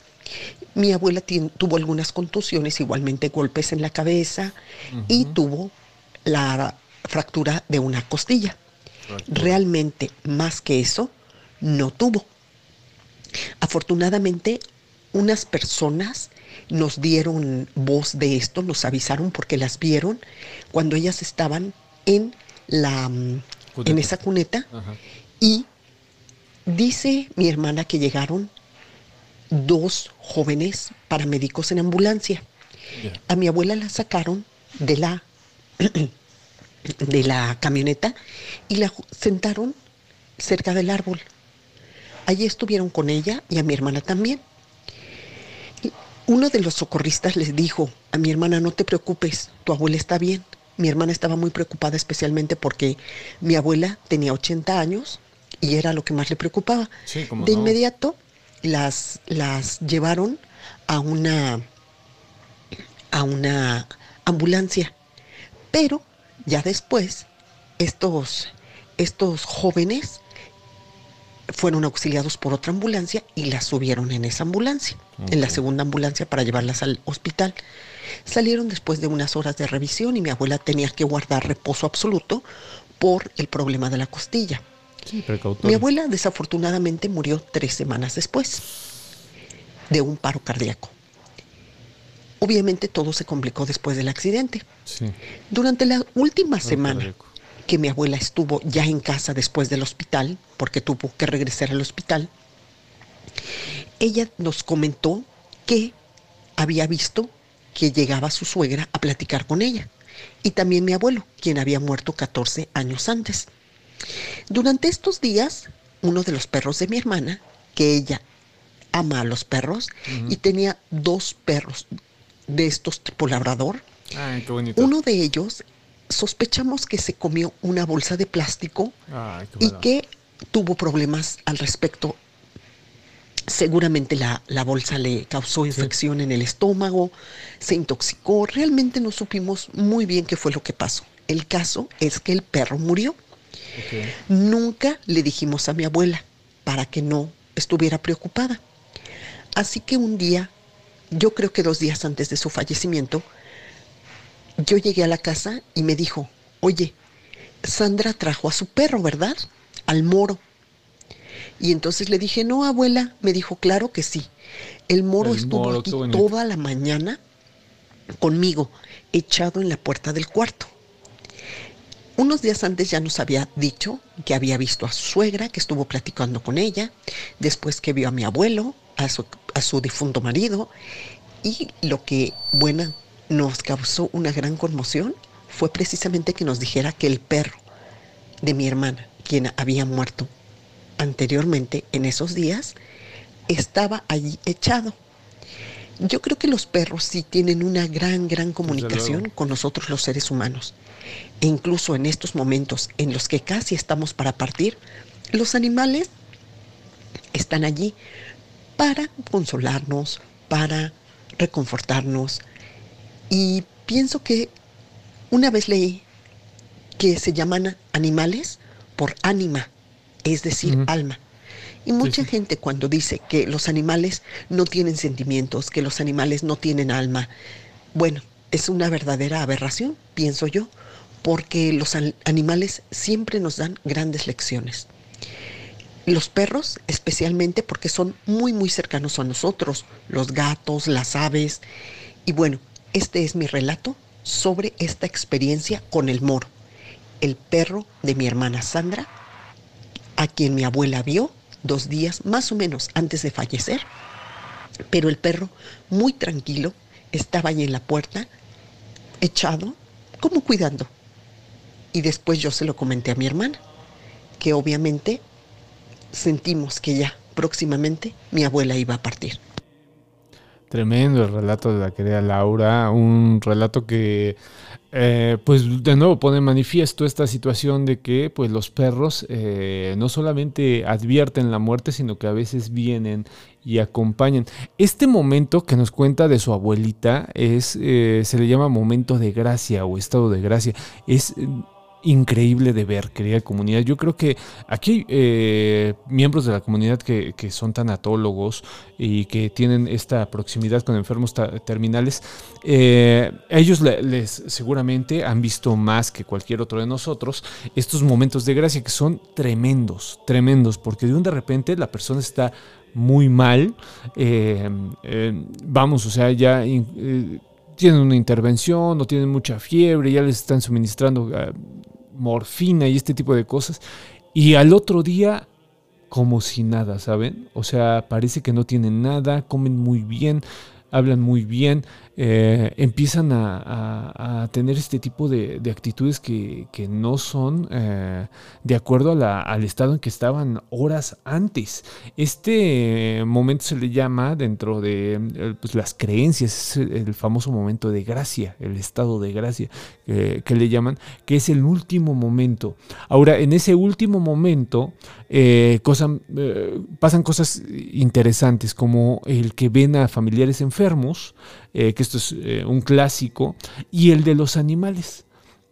Mi abuela tuvo algunas contusiones, igualmente golpes en la cabeza y tuvo la fractura de una costilla. Realmente, más que eso, no tuvo. Afortunadamente, unas personas nos dieron voz de esto, nos avisaron porque las vieron cuando ellas estaban en la mm, en esa cuneta y dice mi hermana que llegaron dos jóvenes paramédicos en ambulancia. A mi abuela la sacaron de la [clears throat] de la camioneta y la sentaron cerca del árbol. Allí estuvieron con ella y a mi hermana también. Uno de los socorristas les dijo a mi hermana, no te preocupes, tu abuela está bien. Mi hermana estaba muy preocupada especialmente porque mi abuela tenía 80 años y era lo que más le preocupaba. de inmediato las, las llevaron a una, a una ambulancia. Pero ya después, estos, estos jóvenes fueron auxiliados por otra ambulancia y las subieron en esa ambulancia, en la segunda ambulancia para llevarlas al hospital. Salieron después de unas horas de revisión y mi abuela tenía que guardar reposo absoluto por el problema de la costilla. Sí. Mi abuela desafortunadamente murió tres semanas después de un paro cardíaco. Obviamente todo se complicó después del accidente. Sí. Durante la última semana cardíaco. Que mi abuela estuvo ya en casa después del hospital, porque tuvo que regresar al hospital, ella nos comentó que había visto que llegaba su suegra a platicar con ella, y también mi abuelo, quien había muerto 14 años antes. Durante estos días, uno de los perros de mi hermana, que ella ama a los perros, y tenía dos perros de estos tipo labrador, Ay, qué bonito. uno de ellos sospechamos que se comió una bolsa de plástico Ay, y que tuvo problemas al respecto. Seguramente la, la bolsa le causó infección en el estómago, se intoxicó. Realmente no supimos muy bien qué fue lo que pasó. El caso es que el perro murió. Nunca le dijimos a mi abuela para que no estuviera preocupada. Así que un día, yo creo que dos días antes de su fallecimiento, yo llegué a la casa y me dijo, oye, Sandra trajo a su perro, ¿verdad? Al moro. Y entonces le dije, no, abuela. Me dijo, claro que sí. El moro El estuvo moro, aquí toda la mañana conmigo, echado en la puerta del cuarto. Unos días antes ya nos había dicho que había visto a su suegra, que estuvo platicando con ella, después que vio a mi abuelo, a su, a su difunto marido, y lo que, bueno, nos causó una gran conmoción fue precisamente que nos dijera que el perro de mi hermana, quien había muerto anteriormente en esos días, estaba allí echado. Yo creo que los perros sí tienen una gran, gran comunicación con nosotros los seres humanos. E incluso en estos momentos en los que casi estamos para partir, los animales están allí para consolarnos, para reconfortarnos. Y pienso que una vez leí que se llaman animales por ánima, es decir, alma. Y mucha sí. gente cuando dice que los animales no tienen sentimientos, que los animales no tienen alma, bueno, es una verdadera aberración, pienso yo, porque los an- animales siempre nos dan grandes lecciones. Los perros, especialmente porque son muy, muy cercanos a nosotros, los gatos, las aves. Y bueno, este es mi relato sobre esta experiencia con el moro, el perro de mi hermana Sandra, a quien mi abuela vio dos días más o menos antes de fallecer. Pero el perro, muy tranquilo, estaba ahí en la puerta, echado, como cuidando. Y después yo se lo comenté a mi hermana, que obviamente sentimos que ya próximamente mi abuela iba a partir. Tremendo el relato de la querida Laura, un relato que eh, pues de nuevo pone manifiesto esta situación de que pues los perros eh, no solamente advierten la muerte, sino que a veces vienen y acompañan. Este momento que nos cuenta de su abuelita es, eh, se le llama momento de gracia o estado de gracia. Es increíble de ver, querida comunidad. Yo creo que aquí eh, miembros de la comunidad que, que son tanatólogos y que tienen esta proximidad con enfermos terminales. Eh, ellos le- les seguramente han visto más que cualquier otro de nosotros estos momentos de gracia que son tremendos, tremendos, porque de un de repente la persona está muy mal. eh, eh, vamos, o sea, ya... eh, tienen una intervención o tienen mucha fiebre, ya les están suministrando ah, morfina y este tipo de cosas. Y al otro día, como si nada, ¿saben? O sea, parece que no tienen nada, comen muy bien, hablan muy bien, eh, empiezan a, tener este tipo de, de actitudes que, no son eh, de acuerdo al estado en que estaban horas antes. Este eh, momento se le llama dentro de pues, las creencias, es el, famoso momento de gracia, el estado de gracia que le llaman, que es el último momento. Ahora, en ese último momento pasan cosas interesantes como el que ven a familiares enfermos, eh, que esto es eh, un clásico, y el de los animales.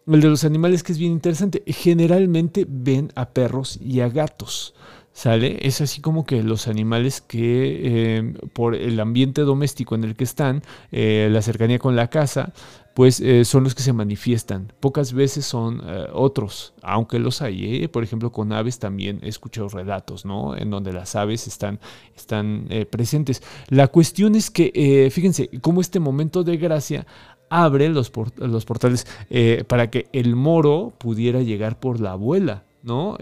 El de los animales que es bien interesante. Generalmente ven a perros y a gatos. ¿Sale? Es así como que los animales que eh, por el ambiente doméstico en el que están, la cercanía con la casa, pues eh, son los que se manifiestan. Pocas veces son otros, aunque los hay. Por ejemplo, con aves también he escuchado relatos, ¿no? En donde las aves están, están presentes. La cuestión es que, fíjense, como este momento de gracia abre los, los portales para que el moro pudiera llegar por la abuela, ¿no?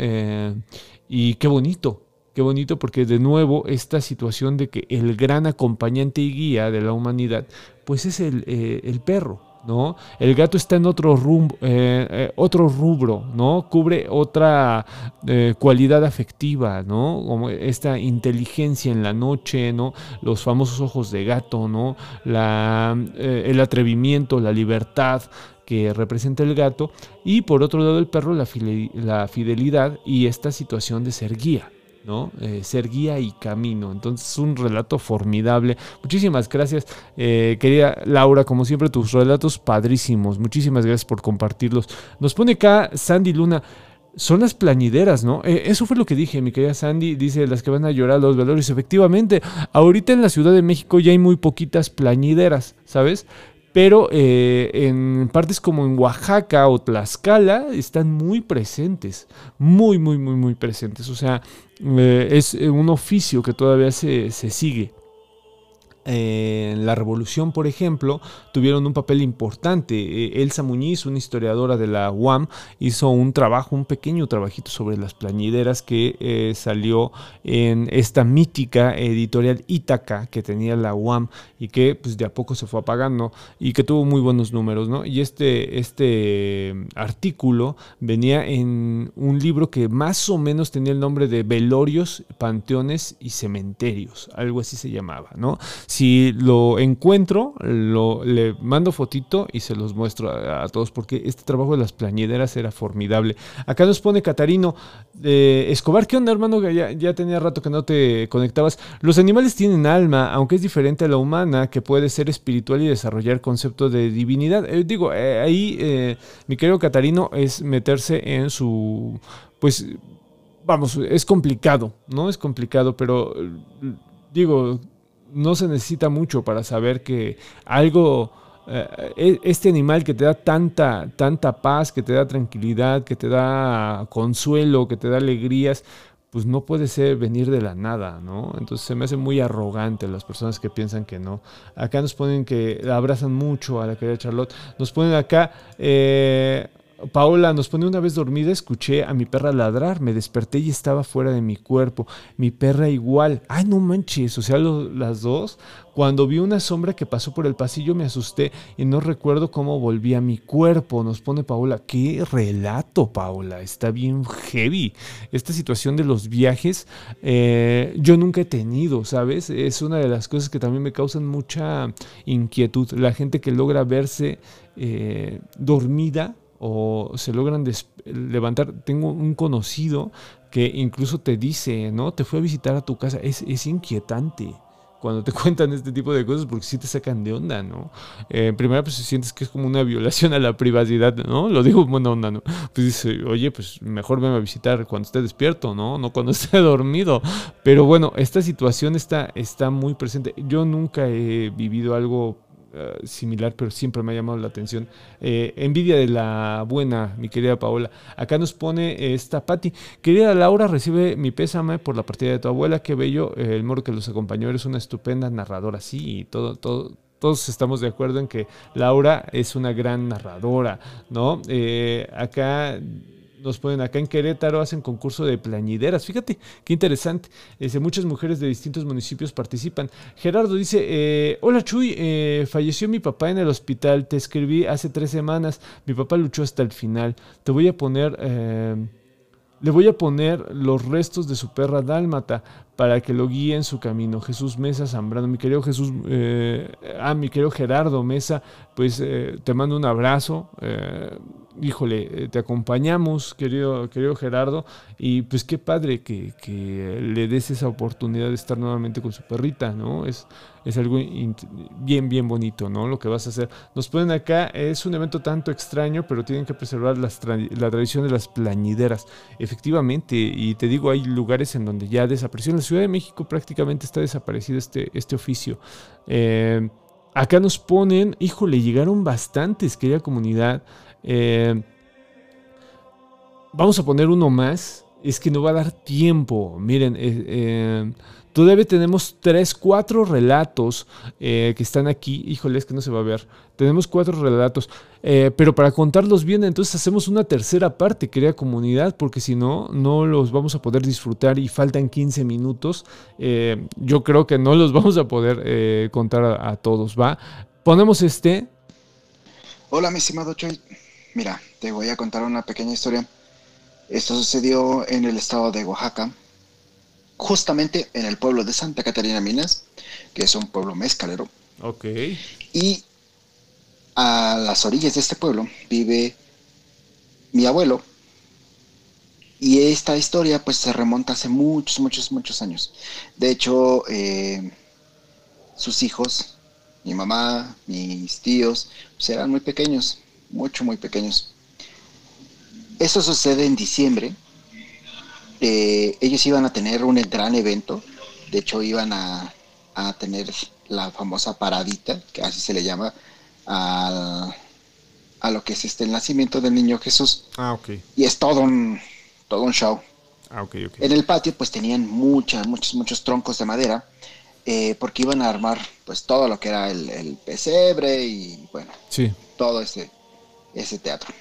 Y qué bonito, qué bonito porque de nuevo esta situación de que el gran acompañante y guía de la humanidad, pues es el, eh, perro. ¿No? El gato está en otro, eh, eh, rubro, ¿no? Cubre otra cualidad afectiva, ¿no? Como esta inteligencia en la noche, ¿no? Los famosos ojos de gato, ¿no? La, el atrevimiento, la libertad, que representa el gato, y por otro lado el perro la, fidelidad y esta situación de ser guía. ¿No? Eh, ser guía y camino. Entonces, es un relato formidable. Muchísimas gracias, eh, querida Laura. Como siempre, tus relatos padrísimos. Muchísimas gracias por compartirlos. Nos pone acá Sandy Luna. Son las plañideras, ¿no? Eh, eso fue lo que dije, mi querida Sandy. Dice las que van a llorar los velorios. Efectivamente, ahorita en la Ciudad de México ya hay muy poquitas plañideras, ¿sabes? Pero eh, en partes como en Oaxaca o Tlaxcala están muy presentes, muy, muy, muy, muy presentes. O sea, eh, es un oficio que todavía se, se sigue en la revolución, por ejemplo, tuvieron un papel importante. Eh, Elsa Muñiz, una historiadora de la UAM, hizo un trabajo, un pequeño trabajito sobre las plañideras que eh, salió en esta mítica editorial Ítaca que tenía la UAM y que pues de a poco se fue apagando y que tuvo muy buenos números, ¿no? Y este, este artículo venía en un libro que más o menos tenía el nombre de Velorios, Panteones y Cementerios, algo así se llamaba, ¿no? Lo encuentro, lo, le mando fotito y se los muestro a, todos, porque este trabajo de las plañideras era formidable. Acá nos pone Catarino eh, Escobar, ¿qué onda, hermano? Ya, ya tenía rato que no te conectabas. Los animales tienen alma, aunque es diferente a la humana, que puede ser espiritual y desarrollar conceptos de divinidad. Eh, digo, eh, ahí, mi querido Catarino, es meterse en su. Pues vamos, es complicado, ¿no? Es complicado, pero digo, no se necesita mucho para saber que algo, eh, e, este animal que te da tanta, tanta paz, que te da tranquilidad, que te da consuelo, que te da alegrías, pues no puede ser venir de la nada, ¿no? Entonces se me hace muy arrogante las personas que piensan que no. Acá nos ponen que abrazan mucho a la querida Charlotte. Nos ponen acá, eh, Paola nos pone una vez dormida, escuché a mi perra ladrar, me desperté y estaba fuera de mi cuerpo. Mi perra igual. Ay, no manches, o sea, las dos. Cuando vi una sombra que pasó por el pasillo me asusté y no recuerdo cómo volví a mi cuerpo. Nos pone Paola. Qué relato, Paola. Está bien heavy. Esta situación de los viajes, eh, yo nunca he tenido, ¿sabes? Es una de las cosas que también me causan mucha inquietud. La gente que logra verse eh, dormida o se logran levantar. Tengo un conocido que incluso te dice, ¿no? Te fue a visitar a tu casa. Es, es inquietante cuando te [laughs] cuentan este tipo de cosas porque sí te sacan de onda, ¿no? Eh, primero pues sientes que es como una violación a la privacidad, ¿no? Lo digo buena onda, ¿no? Pues dice, oye, pues mejor venme a visitar cuando esté despierto, ¿no? No cuando [laughs] esté dormido. Pero bueno, esta situación está, está muy presente. Yo nunca he vivido algo eh, similar, pero siempre me ha llamado la atención. Eh, envidia de la buena, mi querida Paola. Acá nos pone esta Patti. Querida Laura, recibe mi pésame por la partida de tu abuela. Qué bello. Eh, el moro que los acompañó eres una estupenda narradora. Sí, todo, todo, todos estamos de acuerdo en que Laura es una gran narradora, ¿no? acá nos ponen acá en Querétaro, hacen concurso de plañideras. Fíjate, qué interesante. Muchas mujeres de distintos municipios participan. Gerardo dice, eh, hola Chuy, eh, falleció mi papá en el hospital, te escribí hace tres semanas, mi papá luchó hasta el final. Te voy a poner... Eh, le voy a poner los restos de su perra dálmata para que lo guíe en su camino. Jesús Mesa Zambrano, mi querido Jesús, eh, ah, mi querido Gerardo Mesa, pues eh, te mando un abrazo. Eh, híjole, te acompañamos, querido, querido Gerardo, y pues qué padre que, que, le des esa oportunidad de estar nuevamente con su perrita, ¿no? Es, es algo bien, bien bonito, ¿no? Lo que vas a hacer. Nos ponen acá, es un evento tanto extraño, pero tienen que preservar la tradición de las plañideras. Efectivamente, y te digo, hay lugares en donde ya la Ciudad de México prácticamente está desaparecido este, este oficio. Eh, acá nos ponen, híjole, llegaron bastantes, querida comunidad. Eh, vamos a poner uno más. Es que no va a dar tiempo. Miren, eh, Todavía tenemos tres, cuatro relatos eh, que están aquí. Híjole, es que no se va a ver. Tenemos cuatro relatos. Eh, pero para contarlos bien, entonces hacemos una tercera parte, querida comunidad, porque si no, no los vamos a poder disfrutar y faltan 15 minutos. Eh, yo creo que no los [laughs] vamos a poder contar a, a, todos, ¿va? Ponemos este. Hola, mi estimado Choy. Mira, te voy a contar una pequeña historia. Esto sucedió en el estado de Oaxaca justamente en el pueblo de Santa Catarina Minas, que es un pueblo mezcalero. Ok. Y a las orillas de este pueblo vive mi abuelo. Y esta historia pues se remonta hace muchos, muchos, muchos años. De hecho, eh, sus hijos, mi mamá, mis tíos, pues eran muy pequeños, mucho, muy pequeños. Eso sucede en diciembre eh, ellos iban a tener un gran evento, de hecho iban a, tener la famosa paradita, que así se le llama, a, lo que es este el nacimiento del niño Jesús. Ah, ok. Y es todo un, todo un show. Ah, ok, ok. En el patio pues tenían muchas, muchos, muchos troncos de madera, eh, porque iban a armar pues todo lo que era el, pesebre y bueno, sí. todo ese, ese teatro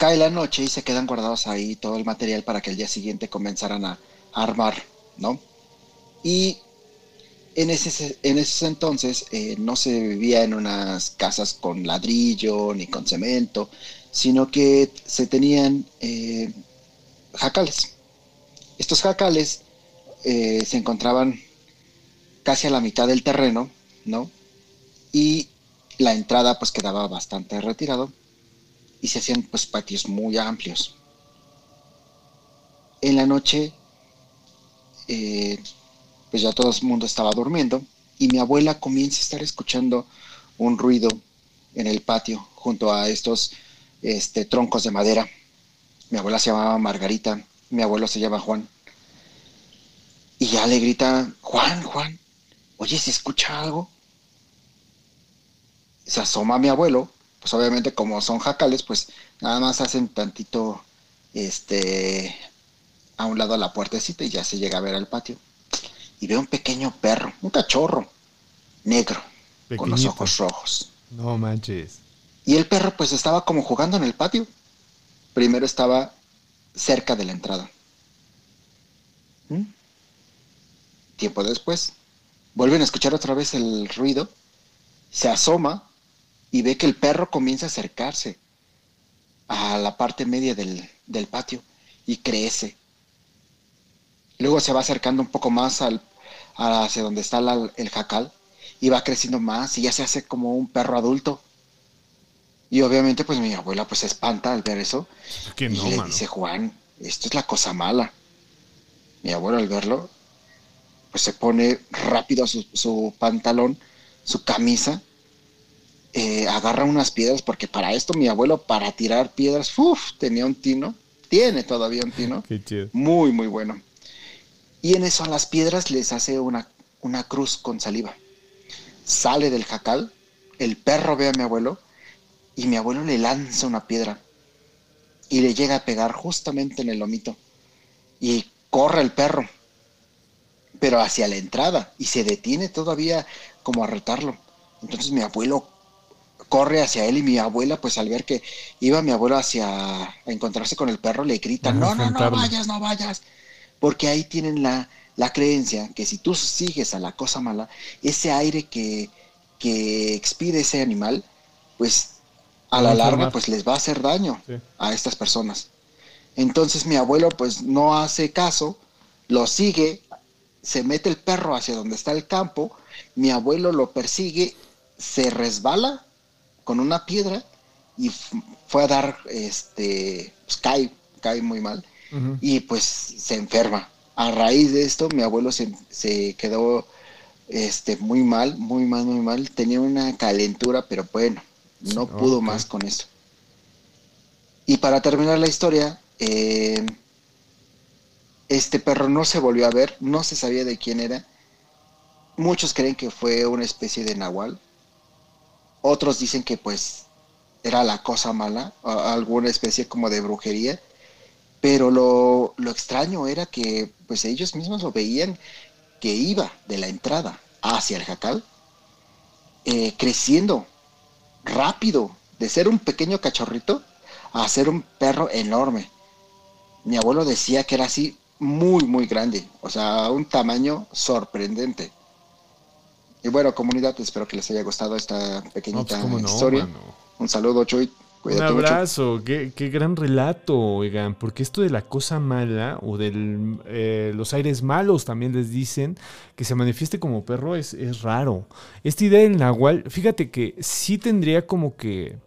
cae la noche y se quedan guardados ahí todo el material para que el día siguiente comenzaran a, armar, ¿no? Y en ese, en ese entonces eh, no se vivía en unas casas con ladrillo ni con cemento, sino que se tenían eh, jacales. Estos jacales eh, se encontraban casi a la mitad del terreno, ¿no? Y la entrada pues quedaba bastante retirado y se hacían pues patios muy amplios. En la noche, eh, pues ya todo el mundo estaba durmiendo y mi abuela comienza a estar escuchando un ruido en el patio junto a estos este, troncos de madera. Mi abuela se llamaba Margarita, mi abuelo se llama Juan. Y ya le grita, Juan, Juan, oye, ¿se escucha algo? Se asoma mi abuelo pues obviamente como son jacales, pues nada más hacen tantito, este, a un lado a la puertecita y ya se llega a ver al patio. Y ve un pequeño perro, un cachorro, negro, con los ojos rojos. No manches. Y el perro pues estaba como jugando en el patio. Primero estaba cerca de la entrada. ¿Mm? Tiempo después, vuelven a escuchar otra vez el ruido, se asoma y ve que el perro comienza a acercarse a la parte media del, patio y crece. Luego se va acercando un poco más al, hacia donde está el jacal y va creciendo más y ya se hace como un perro adulto. Y obviamente pues mi abuela pues se espanta al ver eso. y le dice, Juan, esto es la cosa mala. Mi abuelo al verlo pues se pone rápido su, su pantalón, su camisa eh, agarra unas piedras, porque para esto mi abuelo, para tirar piedras, uff, tenía un tino, tiene todavía un tino, [laughs] muy, muy bueno. Y en eso a las piedras les hace una, una cruz con saliva. Sale del jacal, el perro ve a mi abuelo y mi abuelo le lanza una piedra y le llega a pegar justamente en el lomito. Y corre el perro, pero hacia la entrada y se detiene todavía como a retarlo. Entonces mi abuelo corre hacia él y mi abuela, pues al ver que iba mi abuelo hacia a encontrarse con el perro, le grita, no, no, no vayas, no vayas, porque ahí tienen la, la creencia que si tú sigues a la cosa mala, ese aire que, que expide ese animal, pues a la larga pues les va a hacer daño a estas personas. Entonces mi abuelo pues no hace caso, lo sigue, se mete el perro hacia donde está el campo, mi abuelo lo persigue, se resbala con una piedra y fue a dar, este, pues cae, cae muy mal y pues se enferma. A raíz de esto, mi abuelo se, se quedó este, muy mal, muy mal, muy mal. Tenía una calentura, pero bueno, no pudo más con eso. Y para terminar la historia, eh, este perro no se volvió a ver, no se sabía de quién era. Muchos creen que fue una especie de nahual. Otros dicen que pues era la cosa mala, alguna especie como de brujería. Pero lo, lo extraño era que pues ellos mismos lo veían que iba de la entrada hacia el jacal, eh, creciendo rápido, de ser un pequeño cachorrito a ser un perro enorme. Mi abuelo decía que era así muy, muy grande, o sea, un tamaño sorprendente. Y bueno, comunidad, espero que les haya gustado esta pequeñita pues, historia. Un saludo, Chuy. Un abrazo, qué, gran relato, oigan, porque esto de la cosa mala o de eh, los aires malos también les dicen que se manifieste como perro es, es raro. Esta idea del nahual, fíjate que sí tendría como que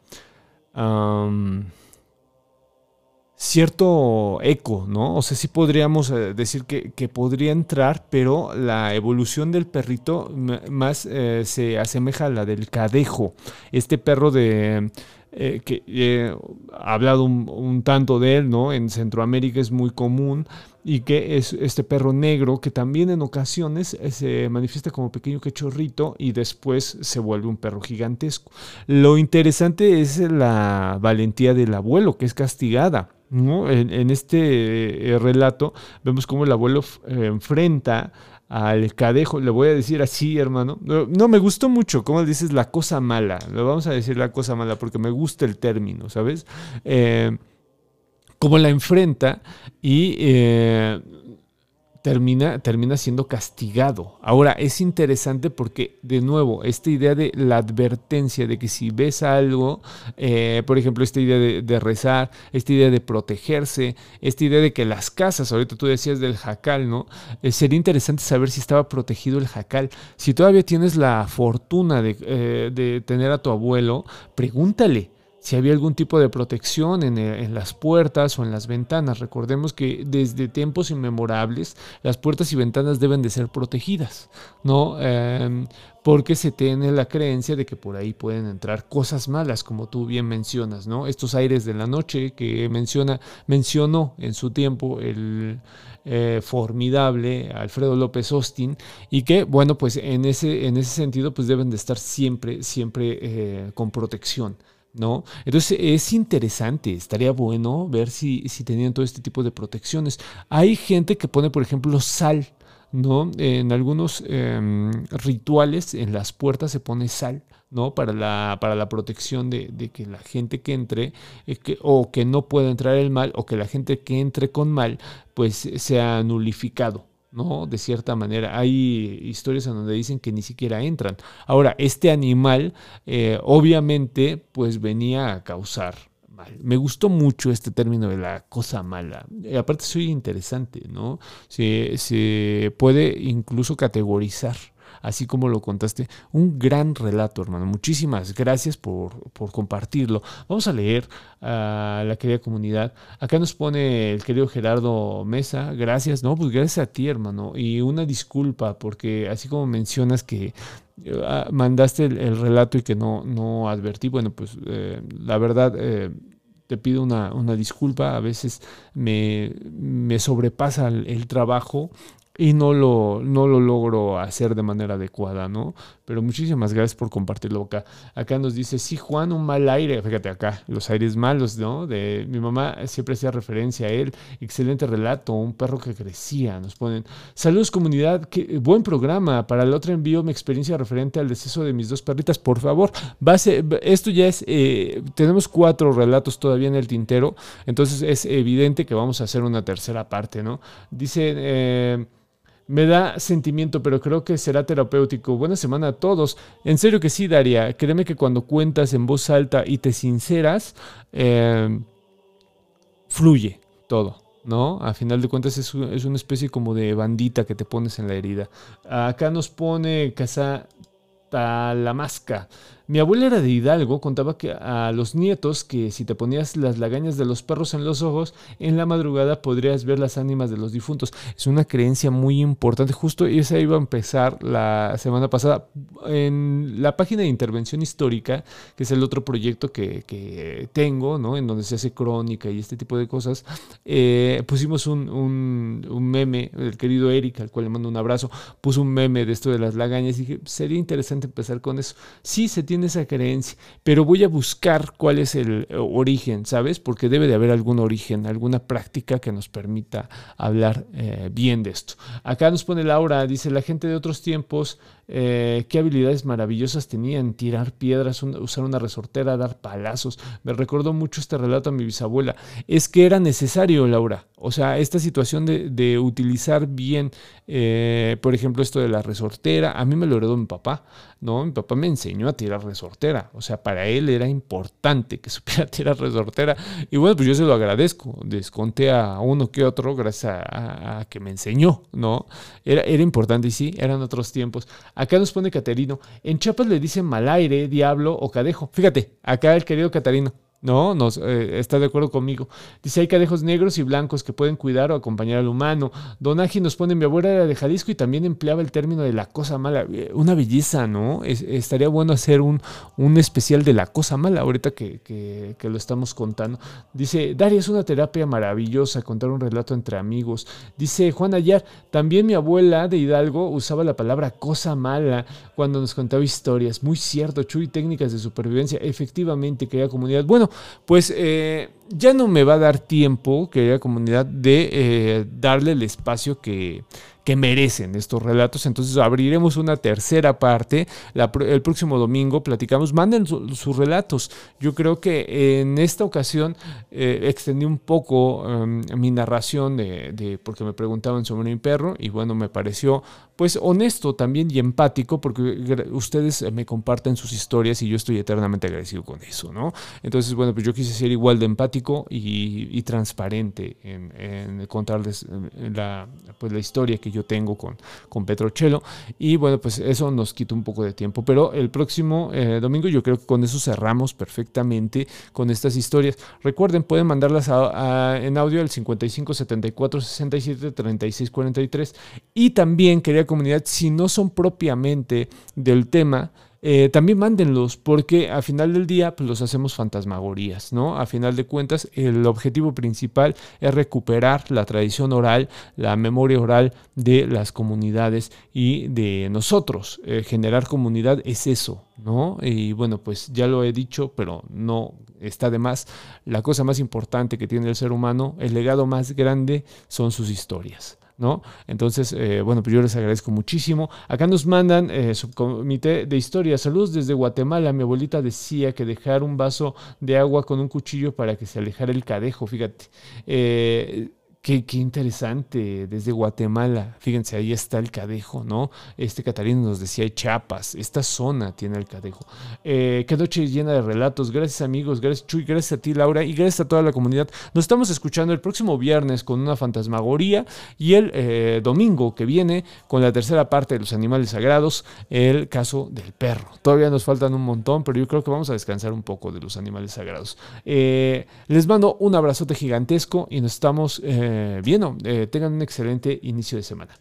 cierto eco, ¿no? O sea, sí podríamos eh, decir que, podría entrar, pero la evolución del perrito más eh, se asemeja a la del cadejo, este perro de eh, que he hablado un, tanto de él, ¿no? En Centroamérica es muy común y que es este perro negro que también en ocasiones se manifiesta como pequeño cachorrito y después se vuelve un perro gigantesco. Lo interesante es la valentía del abuelo que es castigada. En, este eh, relato vemos cómo el abuelo enfrenta al cadejo, le voy a decir así, hermano. No, me gustó mucho, como dices, la cosa mala. Le vamos a decir la cosa mala porque me gusta el término, ¿sabes? Eh, cómo la enfrenta y eh, termina, termina siendo castigado. Ahora, es interesante porque, de nuevo, esta idea de la advertencia de que si ves algo, eh, por ejemplo, esta idea de, rezar, esta idea de protegerse, esta idea de que las casas, ahorita tú decías del jacal, ¿no? Eh, sería interesante saber si estaba protegido el jacal. Si todavía tienes la fortuna de, eh, de tener a tu abuelo, pregúntale si había algún tipo de protección eh, en, las puertas o en las ventanas. Recordemos que desde tiempos inmemorables las puertas y ventanas deben de ser protegidas, ¿no? Em, porque se tiene la creencia de que por ahí pueden entrar cosas malas, como tú bien mencionas, ¿no? Estos aires de la noche que menciona, mencionó en su tiempo el eh, formidable Alfredo López Austin y que, bueno, pues en ese, en ese sentido, pues deben de estar siempre, siempre eh, con protección. ¿No? Entonces es interesante, estaría bueno ver si, si tenían todo este tipo de protecciones. Hay gente que pone, por ejemplo, sal, ¿no? En algunos em, rituales en las puertas se pone sal, ¿no? Para la, para la protección de, que la gente que entre eh, o que no pueda entrar el mal o que la gente que entre con mal pues sea nulificado, ¿no? De cierta manera. Hay historias en donde dicen que ni siquiera entran. Ahora, este animal eh, obviamente pues venía a causar mal. Me gustó mucho este término de la cosa mala. Y aparte soy interesante, ¿no? Se, se puede incluso categorizar así como lo contaste. Un gran relato, hermano. Muchísimas gracias por, compartirlo. Vamos a leer a la querida comunidad. Acá nos pone el querido Gerardo Mesa. Gracias, no, pues gracias a ti, hermano. Y una disculpa, porque así como mencionas que ah, mandaste el, relato y que no, no advertí, bueno, pues eh, la verdad... Eh, te pido una, disculpa, a veces me, me sobrepasa el, trabajo y no lo, no lo logro hacer de manera adecuada, ¿no? Pero muchísimas gracias por compartirlo acá. Acá nos dice, sí, Juan, un mal aire. Fíjate acá, los aires malos, ¿no? De mi mamá siempre hacía referencia a él. Excelente relato, un perro que crecía. Nos ponen, saludos comunidad, qué buen programa. Para el otro envío mi experiencia referente al deceso de mis dos perritas. Por favor, base, esto ya es, eh, tenemos cuatro relatos todavía en el tintero. Entonces es evidente que vamos a hacer una tercera parte, ¿no? Dice... Eh, me da sentimiento, pero creo que será terapéutico. Buena semana a todos. En serio que sí, Daria. Créeme que cuando cuentas en voz alta y te sinceras, eh, fluye todo. ¿no? A final de cuentas es, es, una especie como de bandita que te pones en la herida. Acá nos pone Casa Talamasca. Mi abuela era de Hidalgo, contaba que a los nietos que si te ponías las lagañas de los perros en los ojos, en la madrugada podrías ver las ánimas de los difuntos. Es una creencia muy importante. Justo esa iba a empezar la semana pasada en la página de intervención histórica, que es el otro proyecto que, tengo, ¿no? En donde se hace crónica y este tipo de cosas. Eh, pusimos un, un, meme, el querido Eric, al cual le mando un abrazo, puso un meme de esto de las lagañas y dije, sería interesante empezar con eso. Sí, se tiene esa creencia, pero voy a buscar cuál es el eh, origen, ¿sabes? Porque debe de haber algún origen, alguna práctica que nos permita hablar eh, bien de esto. Acá nos pone Laura, dice, la gente de otros tiempos eh, qué habilidades maravillosas tenían, tirar piedras, usar una resortera, dar palazos. Me recordó mucho este relato a mi bisabuela. Es que era necesario, Laura. O sea, esta situación de, utilizar bien, eh, por ejemplo, esto de la resortera, a mí me lo heredó mi papá, ¿no? Mi papá me enseñó a tirar resortera. O sea, para él era importante que [laughs] supiera tirar resortera. Y bueno, pues yo se lo agradezco. Desconté a uno que otro gracias a, que me enseñó, ¿no? Era, era importante y sí, eran otros tiempos. Acá nos pone Caterino. En Chiapas le dicen malaire, diablo o cadejo. Fíjate, acá el querido Caterino. ¿No? Nos, eh, está de acuerdo conmigo. Dice, hay cadejos negros y blancos que pueden cuidar o acompañar al humano. Donaji nos pone, mi abuela era de Jalisco y también empleaba el término de la cosa mala. Eh, una belleza, ¿no? estaría bueno hacer un, un, especial de la cosa mala ahorita que, que, lo estamos contando. Dice, Daria, es una terapia maravillosa contar un relato entre amigos. Dice Juan Ayar, también mi abuela de Hidalgo usaba la palabra cosa mala cuando nos contaba historias. Muy cierto, Chuy, técnicas de supervivencia. Efectivamente, querida comunidad. Bueno, pues eh, ya no me va a dar tiempo, querida comunidad, de eh, darle el espacio que, que merecen estos relatos. Entonces abriremos una tercera parte. el próximo domingo platicamos. Manden sus relatos. Yo creo que en esta ocasión eh, extendí un poco em, mi narración de, porque me preguntaban sobre mi perro y bueno, me pareció pues honesto también y empático porque ustedes me comparten sus historias y yo estoy eternamente agradecido con eso, ¿no? Entonces, bueno, pues yo quise ser igual de empático y, transparente en, contarles eh, la, pues la historia que yo tengo con, con Petrochelo. Y bueno, pues eso nos quita un poco de tiempo. Pero el próximo eh, domingo yo creo que con eso cerramos perfectamente con estas historias. Recuerden, pueden mandarlas en audio al 55 74 67 36 43. Y también, comunidad, si no son propiamente del tema, eh, también mándenlos, porque a final del día pues, los hacemos fantasmagorías, ¿no? A final de cuentas, el objetivo principal es recuperar la tradición oral, la memoria oral de las comunidades y de nosotros. Eh, generar comunidad es eso, ¿no? Y bueno, pues ya lo he dicho, pero no está de más. La cosa más importante que tiene el ser humano, el legado más grande, son sus historias. ¿No? Entonces, eh, bueno, pues yo les agradezco muchísimo. Acá nos mandan eh, subcomité de historia. Saludos desde Guatemala. Mi abuelita decía que dejar un vaso de agua con un cuchillo para que se alejara el cadejo, fíjate. Eh, Qué, interesante, desde Guatemala, fíjense, ahí está el cadejo, ¿no? Este Catarino nos decía Chiapas, esta zona tiene el cadejo. Eh, qué noche llena de relatos, gracias amigos, gracias Chuy, gracias a ti Laura y gracias a toda la comunidad. Nos estamos escuchando el próximo viernes con una fantasmagoría y el eh, domingo que viene con la tercera parte de los animales sagrados, el caso del perro. Todavía nos faltan un montón, pero yo creo que vamos a descansar un poco de los animales sagrados. Eh, les mando un abrazote gigantesco y nos estamos... Eh, bien, eh, tengan un excelente inicio de semana.